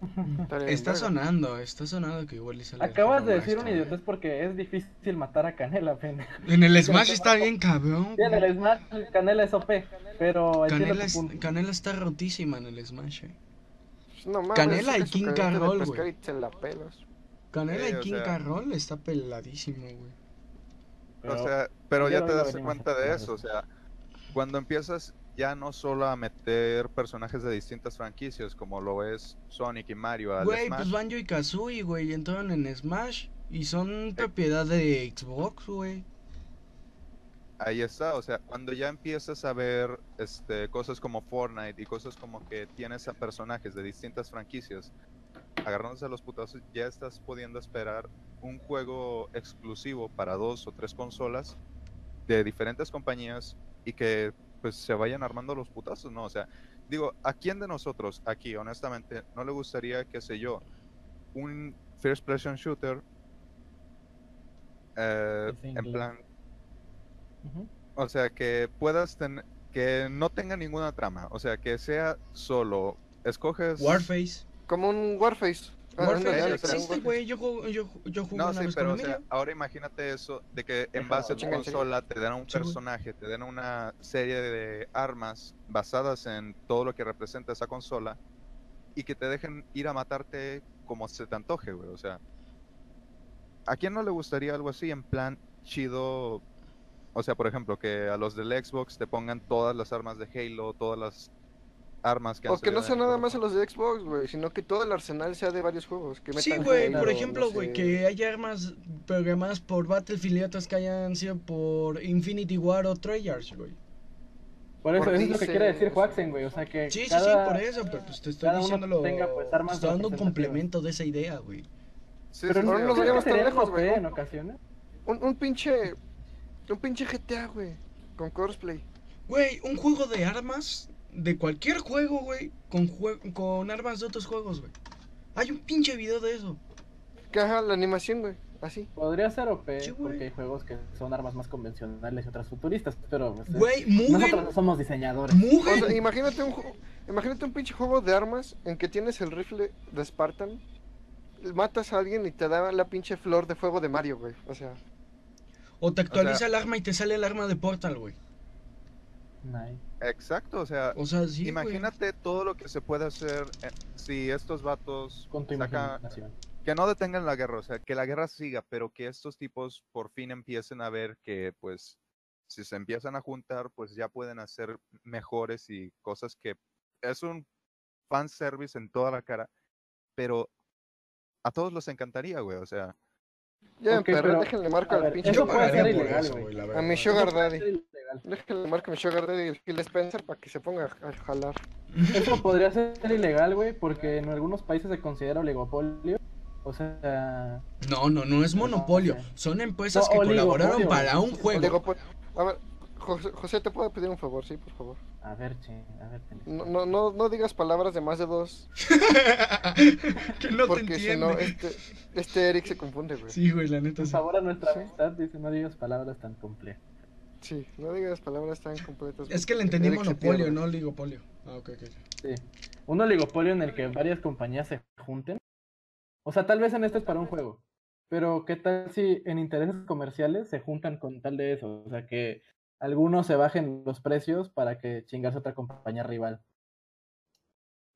Está sonando, está sonando que igual sale Acabas de decir güey. idiotez porque es difícil matar a Canela, pendejo. En el Smash está bien cabrón. Sí, en el Smash Canela es OP, pero Canela, es-. Canela está rotísima en el Smash, eh. No mames, Canela y King Carroll, güey. Canela Sí, y King sea- Carroll está peladísimo, güey. Pero- o sea, pero ya te das cuenta de eso, o sea, cuando empiezas ya no solo a meter personajes de distintas franquicias como lo es Sonic y Mario al Güey, Smash, pues Banjo y Kazooie, güey, entraron en Smash y son propiedad de Xbox, güey. Ahí está, o sea, cuando ya empiezas a ver este, cosas como Fortnite y cosas como que tienes a personajes de distintas franquicias agarrándose a los putazos, ya estás pudiendo esperar un juego exclusivo para dos o tres consolas de diferentes compañías y que pues se vayan armando los putazos, ¿no? O sea, digo, ¿a quién de nosotros aquí, honestamente, no le gustaría, qué sé yo, un first person shooter eh, Es en plan o sea, que puedas tener, que no tenga ninguna trama, o sea, que sea solo, escoges... Warface. Como un Warface. Ah, Warface existe, güey. Yo juego, yo, yo jugué No, una sí, vez pero o sea, ahora imagínate eso de que en base a tu consola te den a un personaje, te den una serie de armas basadas en todo lo que representa esa consola y que te dejen ir a matarte como se te antoje, güey, o sea, ¿a quién no le gustaría algo así en plan chido? O sea, por ejemplo, que a los del Xbox te pongan todas las armas de Halo, todas las armas que han O que no sea nada más a los de Xbox, güey, sino que todo el arsenal sea de varios juegos. Que Sí, güey, por ejemplo, güey, sé. que haya armas programadas por Battlefield y otras que hayan sido por Infinity War o Treyarch, güey. Por eso, Por eso es lo que quiere decir Huaxen, güey. O sea que. Sí, sí, cada- sí, por eso, pero pues te estoy diciendo lo... tenga, pues, armas estoy dando un complemento de esa idea, güey. Sí, Pero no, nos vayamos tan lejos, güey, en ocasiones. Un, un pinche. Un pinche GTA, güey. Con cosplay. Güey, un juego de armas, de cualquier juego, güey, con, jue- con armas de otros juegos, güey. Hay un pinche video de eso. Que ajá, la animación, güey. Así. Podría ser OP, Sí, güey. porque hay juegos que son armas más convencionales y otras futuristas, pero pues, eh, Güey, nosotros no somos diseñadores. O sea, imagínate un ju- imagínate un pinche juego de armas en que tienes el rifle de Spartan, matas a alguien y te da la pinche flor de fuego de Mario, güey. O sea, O te actualiza O sea- el arma y te sale el arma de Portal, güey. Nice. Exacto, o sea, O sea, sí, güey. imagínate todo lo que se puede hacer eh, si estos vatos Con tu sacan- que no detengan la guerra, o sea, que la guerra siga, pero que estos tipos por fin empiecen a ver que, pues, si se empiezan a juntar, pues ya pueden hacer mejores y cosas que es un fan service en toda la cara, pero a todos les encantaría, güey, o sea, ya perro, pero, déjenle marco a al pinche. eso puede ser ilegal, güey. A mi Sugar Daddy. Marco a mi Sugar Daddy y el Phil Spencer para que se ponga a, jalar. Eso podría ser ilegal, güey, porque en algunos países se considera oligopolio. O sea, No, no, no es No, monopolio. ok. Son empresas No, que oligopolio, colaboraron para un juego. Oligopo- A ver, José, José, te puedo pedir un favor, sí, por favor. a ver, che, a ver. Felipe. No, no, no, no digas palabras de más de dos, que no te porque si no, entiende. este, este Eric se confunde, güey. Sí, güey, la neta Por sí. favor, a nuestra amistad, dice, no digas palabras tan complejas. Sí, no digas palabras tan completas. Es que le entendí monopolio, no oligopolio. Ah, ok, ok. Sí. Un oligopolio en el que varias compañías se junten. O sea, tal vez en este es para un juego. Pero ¿qué tal si en intereses comerciales se juntan con tal de eso? O sea, que algunos se bajen los precios para que chingarse otra compañía rival.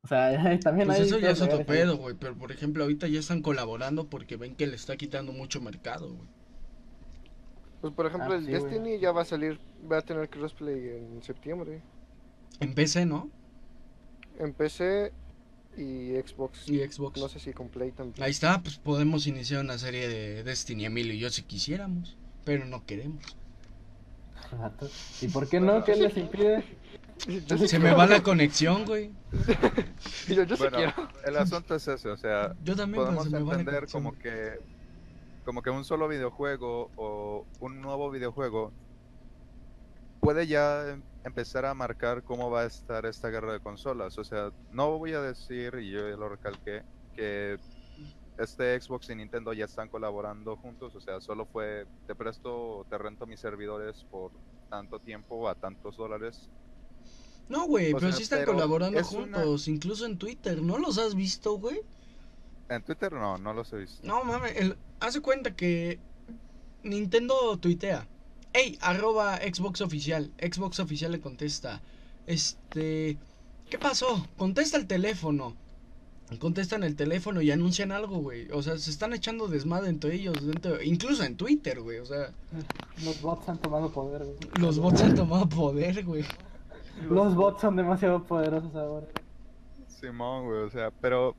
O sea, también Pues hay... eso ya es otro pedo, güey. Pero por ejemplo, ahorita ya están colaborando porque ven que le está quitando mucho mercado, güey. Pues por ejemplo, Ah, el sí. Destiny ya va a salir, va a tener crossplay en septiembre. En PC, ¿no? En PC y Xbox. Y Xbox. No sé si con Play también. Ahí está, pues podemos iniciar una serie de Destiny, Emilio y yo si quisiéramos. Pero no queremos. ¿Y por qué no? ¿Qué les impide? Sí Se me quiero. va la conexión, güey. Yo, yo sí quiero. el asunto es ese, o sea, Yo también, podemos entender como que como que un solo videojuego o un nuevo videojuego puede ya em- empezar a marcar cómo va a estar esta guerra de consolas. O sea, no voy a decir, y yo ya lo recalqué, que este Xbox y Nintendo ya están colaborando juntos. O sea, solo fue, te presto te rento mis servidores por tanto tiempo a tantos dólares. No, güey, pero sea, sí están colaborando es una- juntos, incluso en Twitter. ¿No los has visto, güey? En Twitter no, no los he visto. No, mames, el... hace cuenta que Nintendo tuitea. Ey, arroba Xbox oficial. Xbox oficial le contesta. Este... ¿Qué pasó? Contesta el teléfono. Contestan el teléfono y anuncian algo, güey. O sea, se están echando desmadre entre ellos, dentro... incluso en Twitter, güey. O sea, Los bots han tomado poder, güey. los bots han tomado poder, güey. Los bots son demasiado poderosos ahora. Simón, güey, o sea, pero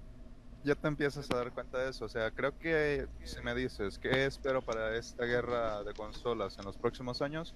ya te empiezas a dar cuenta de eso. O sea, creo que si me dices qué espero para esta guerra de consolas en los próximos años,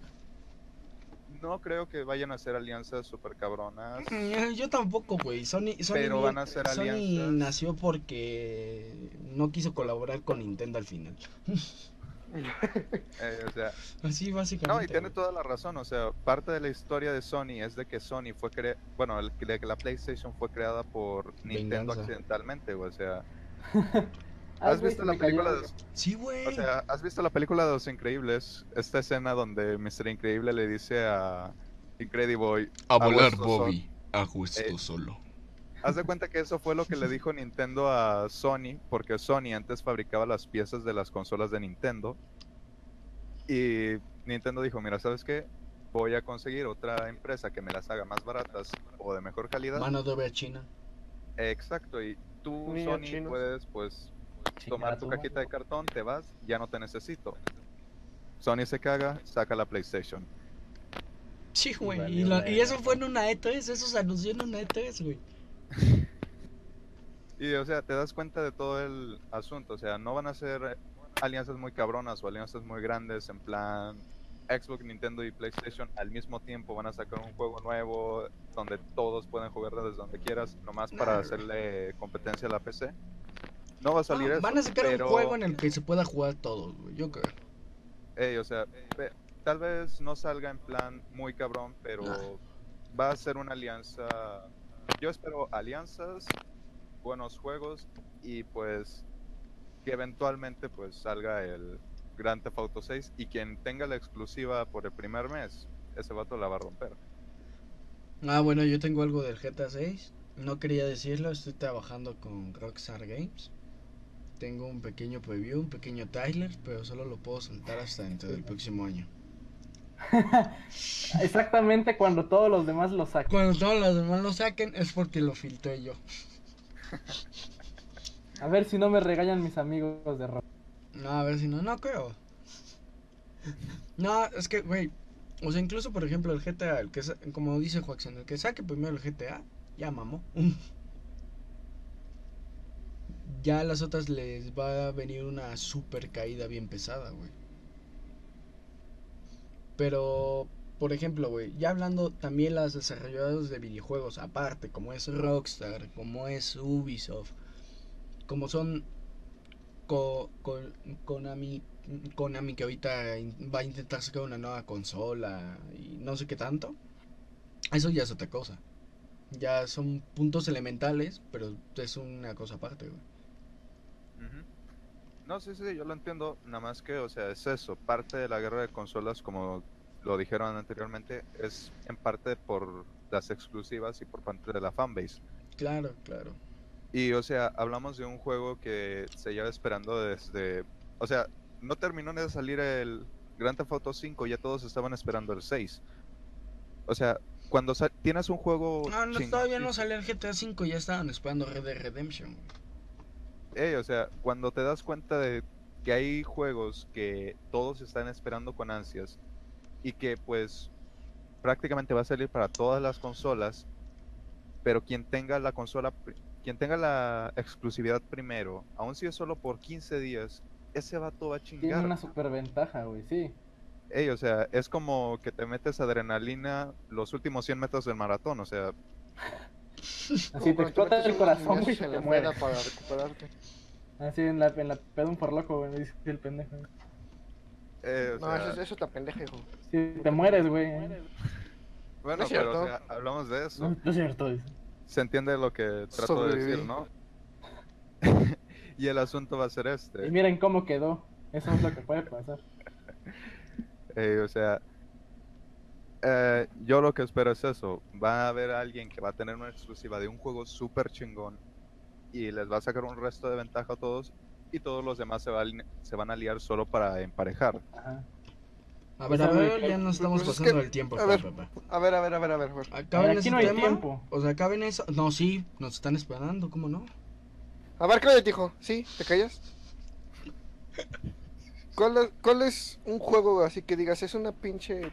no creo que vayan a ser alianzas super cabronas. Mm, Yo tampoco, güey. Sony, Sony, Pero van a ser Sony alianzas. nació porque no quiso colaborar con Nintendo al final. eh, o sea, Así básicamente. no, y tiene toda la razón. O sea, parte de la historia de Sony es de que Sony fue cre bueno, el- de que la PlayStation fue creada por Nintendo Venganza. accidentalmente, güey, o sea, ¿has visto la película de. Sí, güey. O sea, ¿has visto la película de Los Increíbles? Esta escena donde Mr. Increíble le dice a Incrediboy a volar, Bobby, A justo Eh, solo. Haz de cuenta que eso fue lo que le dijo Nintendo a Sony, porque Sony antes fabricaba las piezas de las consolas de Nintendo. Y Nintendo dijo, mira, ¿sabes qué? Voy a conseguir otra empresa que me las haga más baratas o de mejor calidad. Mano de obra china. Exacto, y tú, Sony, chinos. puedes pues tomar tu cajita de cartón, te vas, ya no te necesito. Sony se caga, saca la PlayStation. Sí, güey. Y, lo- y eso fue en una E3, eso se anunció en una E3, güey. Y, o sea, te das cuenta de todo el asunto. O sea, no van a ser alianzas muy cabronas o alianzas muy grandes en plan Xbox, Nintendo y PlayStation al mismo tiempo. Van a sacar un juego nuevo donde todos pueden jugar desde donde quieras, nomás para hacerle competencia a la PC. No va a salir Ah, eso. van a sacar pero, un juego en el que se pueda jugar todos, güey. Yo creo. ey, o sea, tal vez no salga en plan muy cabrón, pero Nah. va a ser una alianza. Yo espero alianzas, buenos juegos y pues que eventualmente pues salga el Grand Theft Auto 6 y quien tenga la exclusiva por el primer mes, ese vato la va a romper. Ah, bueno, yo tengo algo del GTA 6. No quería decirlo, estoy trabajando con Rockstar Games. Tengo un pequeño preview, un pequeño trailer, pero solo lo puedo soltar hasta dentro del próximo año. Exactamente cuando todos los demás lo sacan. Cuando todos los demás lo saquen es porque lo filtré yo. A ver si no me regañan mis amigos de rock. No, a ver si no, no creo. No, es que, güey, o sea, incluso por ejemplo el GTA, el que como dice Joaquín, el que saque primero el GTA, ya mamó. Ya a las otras les va a venir una super caída bien pesada, güey. Pero, por ejemplo, güey, ya hablando también las desarrolladoras de videojuegos, aparte, como es Rockstar, como es Ubisoft, como son Konami, Konami que ahorita va a intentar sacar una nueva consola y no sé qué tanto. Eso ya es otra cosa. Ya son puntos elementales, pero es una cosa aparte, güey. No, sí, sí, yo lo entiendo, nada más que, o sea, es eso, parte de la guerra de consolas, como lo dijeron anteriormente, es en parte por las exclusivas y por parte de la fanbase. Claro, claro. Y, o sea, hablamos de un juego que se lleva esperando desde, o sea, no terminó de salir el Grand Theft Auto 5, ya todos estaban esperando el 6. O sea, cuando tienes un juego... No, no, todavía no salió el GTA V, ya estaban esperando Red Dead Redemption. güey. Ey, o sea, cuando te das cuenta de que hay juegos que todos están esperando con ansias y que pues prácticamente va a salir para todas las consolas, pero quien tenga la consola, quien tenga la exclusividad primero, aun si es solo por 15 días, ese vato va a Tiene chingar. una superventaja, güey, sí. Ey, o sea, es como que te metes adrenalina los últimos 100 metros del maratón, o sea, Así te explota el corazón, güey, y en te peda para recuperarte. Así en la, en la pedo un por loco, güey, me dice el pendejo. eh, o No, sea, eso, es- eso te pendeja, hijo. Sí, te mueres, güey. bueno, no es pero o cierto. sea, hablamos de eso. No, no es cierto. dice. se entiende lo que trato de decir, Sobreviví. ¿no? y el asunto va a ser Y este. miren cómo quedó. Eso es lo que puede pasar. eh, o sea, eh, yo lo que espero es eso. Va a haber alguien que va a tener una exclusiva de un juego súper chingón y les va a sacar un resto de ventaja a todos y todos los demás se, van se van a liar solo para emparejar. Ajá. A Pues, ver, a a ver, ver, ya nos estamos pues es pasando que- el tiempo. a ver. A ver, a ver, a ver, a ver. Acaben aquí ese no hay tema, tiempo. O sea, acaben eso. No, sí, nos están esperando, ¿cómo no? A ver, cállate, hijo. ¿Sí? ¿Te callas? ¿Cuál ¿Cuál es un juego así que digas, es una pinche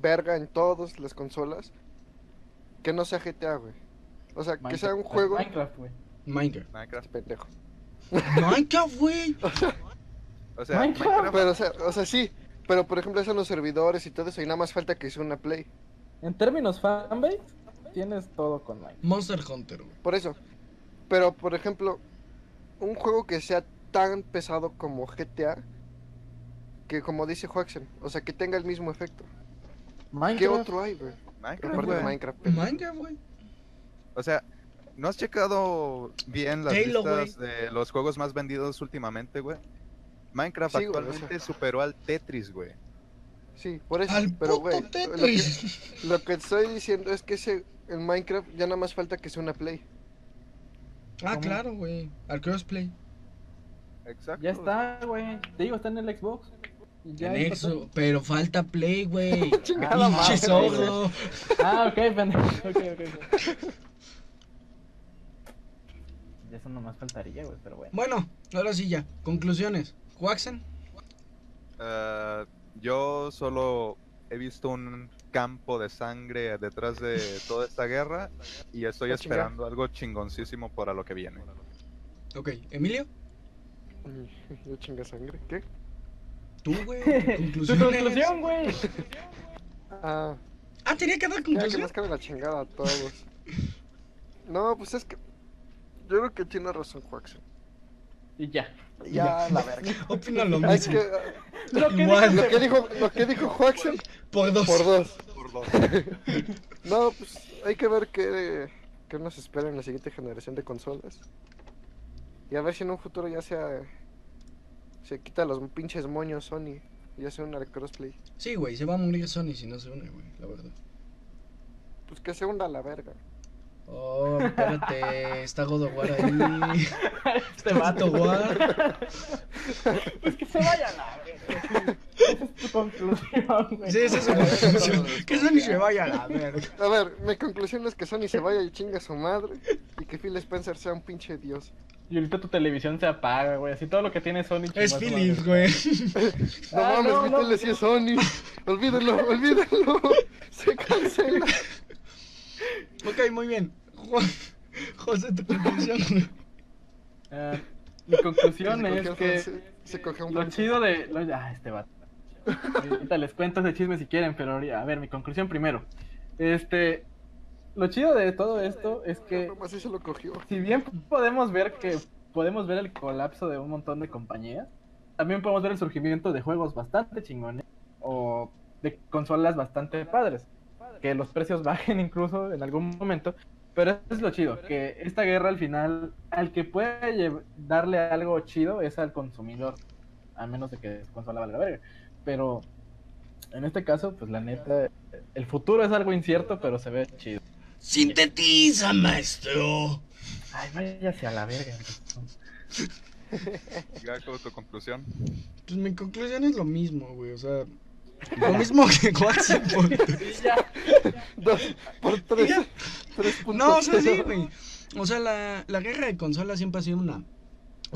verga en todas las consolas que no sea GTA, güey? O sea, que sea un juego... Minecraft, güey. Minecraft. Minecraft. Pendejo. Minecraft, güey. O sea, Minecraft. Minecraft, Pero, o sea, o sea, sí. Pero, por ejemplo, eso en los servidores y todo eso, y nada más falta que sea una play. En términos fanbase, tienes todo con Minecraft. Monster Hunter, güey. Por eso. Pero, por ejemplo, un juego que sea tan pesado como GTA, que como dice Joaxen, o sea, que tenga el mismo efecto. ¿Qué Minecraft. otro hay, güey? Minecraft, Aparte de güey. Minecraft. pendejo. Minecraft, güey. O sea, ¿no has checado bien las Halo, listas de los juegos más vendidos últimamente, güey? Minecraft Sí, actualmente o superó al Tetris, güey. Sí, por eso. Al pero, puto güey, lo que, Tetris. lo que estoy diciendo es que ese, en Minecraft ya nada más falta que sea una play. Ah, ¿Cómo? claro, güey. Al crossplay. Exacto. Ya está, güey. Te digo, está en el Xbox. Ya Pero falta play, güey. Chingada Pinche madre, güey. zorro. todo. Ah, ok, pendejo. Ok, ok, eso nomás faltaría, güey, pero bueno. Bueno, ahora sí ya. Conclusiones. Waxen. Eh, yo solo he visto un campo de sangre detrás de toda esta guerra y estoy esperando algo chingoncísimo para lo que viene. Ok, Emilio, Yo chinga sangre. ¿Qué? Tú, güey, Tu conclusión, güey. Ah, Ah, tenía que dar ya que conclusión. nos cabe la chingada a todos. No, pues es que. Yo creo que tiene razón, Juaxen. Y ya. Ya, la verga. Opina lo Hay mismo. que, Lo que Igual. lo que dijo, lo que dijo Juaxen, Por dos. por dos. Por dos. No, pues hay que ver qué, qué nos espera en la siguiente generación de consolas. Y a ver si en un futuro ya sea. Se quita los pinches moños Sony y hace una crossplay. Sí, güey, se va a morir Sony si no se une, güey, la verdad. Pues que se hunda a la verga. Oh, espérate, está God of War ahí. Este vato, War. Pues que se vaya a la verga. Esa es tu conclusión, güey. Sí, esa es su conclusión. Que Sony se vaya a la verga. A ver, mi conclusión es que Sony se vaya y chinga a su madre y que Phil Spencer sea un pinche dios. Y ahorita tu televisión se apaga, güey. Así todo lo que tiene Sony. Es Philips, güey. No Ah, mames, no, mi no, tele sí es Sony. Olvídenlo, olvídenlo. Se cancela. Ok, muy bien. José, tu conclusión. Ah, mi conclusión Se es que se cogió un lo chido de. lo- ah, este vato. Ahorita les cuento ese chisme si quieren, pero a ver, mi conclusión primero. Este. Lo chido de todo esto es que se lo cogió. si bien podemos ver que podemos ver el colapso de un montón de compañías, también podemos ver el surgimiento de juegos bastante chingones o de consolas bastante padres. Que los precios bajen incluso en algún momento. Pero eso es lo chido, que esta guerra al final, al que puede darle algo chido es al consumidor. A menos de que consola valga verga. Pero en este caso, pues la neta, el futuro es algo incierto, pero se ve chido. Sintetiza, maestro. Ay, váyase a la verga. Gaco, tu conclusión. Pues mi conclusión es lo mismo, güey. O sea, lo mismo que ya. Dos por tres. tres puntos. No, o sea, sí, güey. O sea, la, la guerra de consolas siempre ha sido una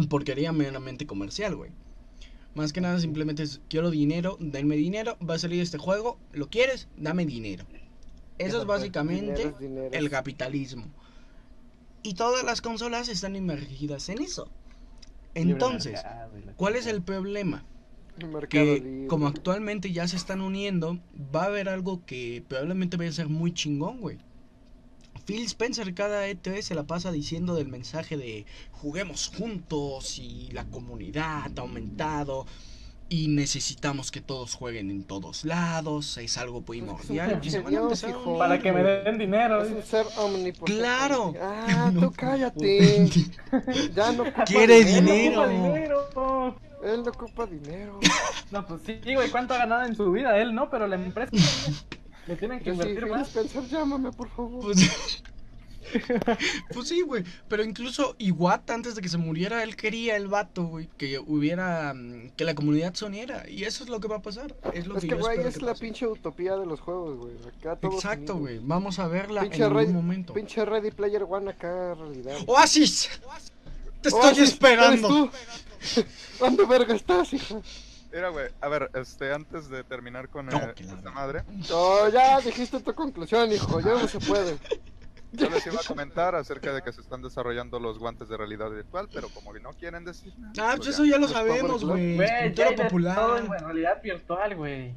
porquería meramente comercial, güey. Más que nada, simplemente es, quiero dinero, denme dinero, va a salir este juego, ¿lo quieres? Dame dinero. Eso es básicamente el capitalismo. Y todas las consolas están inmergidas en eso. Entonces, ¿cuál es el problema? Que como actualmente ya se están uniendo, va a haber algo que probablemente vaya a ser muy chingón, güey. Phil Spencer cada E3 se la pasa diciendo del mensaje de juguemos juntos y la comunidad ha aumentado y necesitamos que todos jueguen en todos lados, es algo primordial. y se van a Dios, empezar a hijo. unir, Para que me den dinero. Es un ser omnipotente. Claro. Ah, No, tú cállate. Ya no ocupa Quiere Él no dinero. ocupa dinero. Él no ocupa dinero. No, pues sí, güey, ¿cuánto ha ganado en su vida? Él no, pero la empresa le tienen que sí, invertir Phil más. Spencer, llámame, por favor. Pues, pues sí, güey. Pero incluso Iwata, antes de que se muriera, él quería el vato, güey. Que hubiera. mm, Que la comunidad soniera. Y eso es lo que va a pasar. Es lo Es que, que, yo güey, espero es que la pase. pinche utopía de los juegos, güey. Acá todos Exacto, güey. Vamos a verla Pinche en algún momento. Pinche Ready Player One acá, realidad. ¡Oasis! Te estoy Oasis, esperando. ¿Dónde verga estás, hija? Mira, güey, a ver, este, antes de terminar con No, eh, esta madre, No, ya dijiste tu conclusión, hijo. Ya no se puede. Yo les iba a comentar acerca de que se están desarrollando los guantes de realidad virtual, pero como no quieren decir nada, Ah, pues pues eso ya lo sabemos, güey. Cultura de todo popular. en realidad virtual, güey.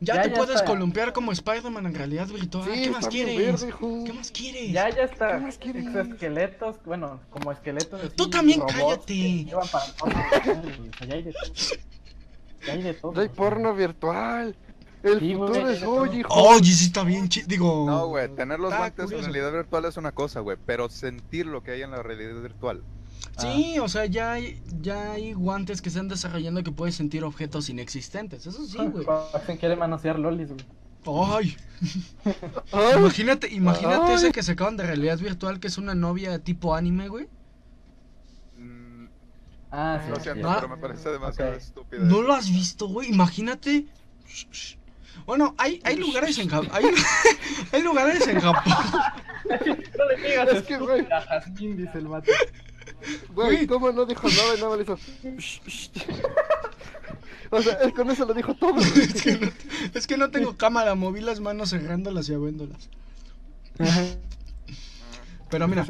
Ya, ya, te ya puedes está. columpiar como Spider-Man en realidad virtual. Sí, ¿Qué más quieres? verde. ¿Qué más quieres? Ya, ya está. ¿Qué más quieres? Exoesqueletos, bueno, como esqueletos. así, Tú también cállate. que para ya hay de todo. Ya hay de todo. Ya hay porno virtual. El Sí, futuro es hoy, hijo. Oye, sí está bien chido. Digo. No, güey, tener los guantes curioso. en realidad virtual es una cosa, güey, pero sentir lo que hay en la realidad virtual. Sí, o sea, ya hay, ya hay guantes que se están desarrollando que puedes sentir objetos inexistentes. Eso sí, güey. Hacen quiere manosear lolis, güey. Ay, Ay, imagínate, imagínate Ay. ese que sacaban de realidad virtual que es una novia tipo anime, güey. Mm, Ah, sí. lo siento, Ah. pero me parece demasiado Ok. estúpido. ¿No lo has visto, güey? Imagínate. Bueno, hay, hay lugares en Japón. Hay, hay lugares en Japón. No le digas Es que, güey. dice el vato. güey, Güey. ¿cómo no dijo nada y nada le hizo? O sea, él con eso lo dijo todo. es, que no, es que no tengo cámara, moví las manos cerrándolas y abriéndolas. Pero mira,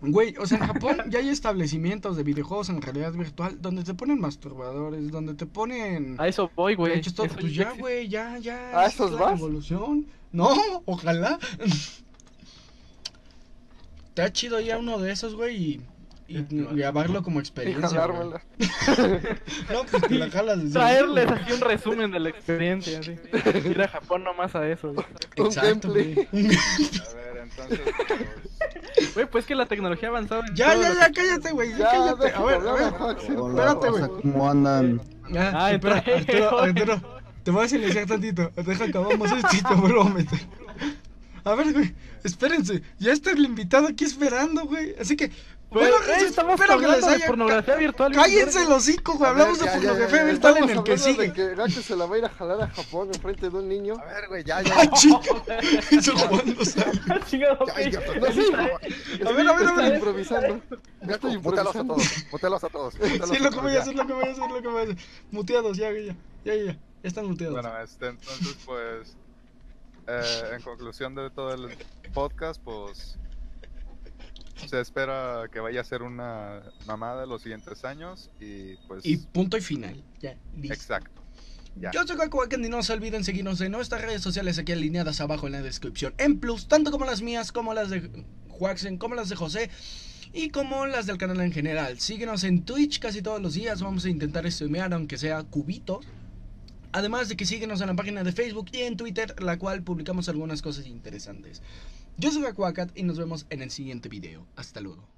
güey, o sea, en Japón ya hay establecimientos de videojuegos en realidad virtual donde te ponen masturbadores, donde te ponen... A eso voy, güey. De hecho, todo- Eso pues ya güey, ya, ya. ¿A esos es la vas? revolución. No, ojalá. Está chido ya uno de esos, güey, y, y grabarlo como Y experiencia. jalármela. No, pues te la jalas desde Traerles aquí un resumen de la experiencia, así. Ir a Japón nomás a eso. güey. Un Exacto, güey. A ver, entonces, pues, Güey, pues que la tecnología ha avanzado. en Ya, ya, ya, cállate, güey. Ya, cállate. A ver, a ver. Espérate, güey. ¿cómo andan? Ah, Ay, espera, trae, Arturo, güey. Arturo, te voy a silenciar tantito. Deja acabamos esto y te vuelvo a meter. A ver, güey, espérense. Ya está el invitado aquí esperando, güey. Así que, bueno, güey, estamos espero que les hablando de haya... pornografía virtual. Cállense los hocico, güey. Ver, Hablamos de ya, ya, pornografía ya, ya. virtual en el que sigue. de que Gacho se la va a ir a jalar a Japón enfrente de un niño. a ver, güey, ya, ya. Ay, chica. Eso sé, A ver, a ver, a Estoy ver. improvisando. Ya estoy Mutealos a improvisando. todos, mutealos a todos. Sí, lo que voy a hacer, lo que voy a hacer, lo que voy a hacer. Muteados, ya, ya, ya. Ya, ya, ya. Ya están muteados. Bueno, este, entonces, pues, eh, en conclusión de todo el podcast, pues, se espera que vaya a ser una mamada los siguientes años y, pues, Y punto y final. Ya, listo. exacto. Ya. Yo soy Waken y no se olviden seguirnos en nuestras redes sociales aquí alineadas abajo en la descripción. En plus, tanto como las mías, como las de Juaxen, como las de José y como las del canal en general. Síguenos en Twitch casi todos los días. Vamos a intentar streamear, aunque sea cubitos. Además de que síguenos en la página de Facebook y en Twitter, la cual publicamos algunas cosas interesantes. Yo soy Gaku Wakat y nos vemos en el siguiente video. Hasta luego.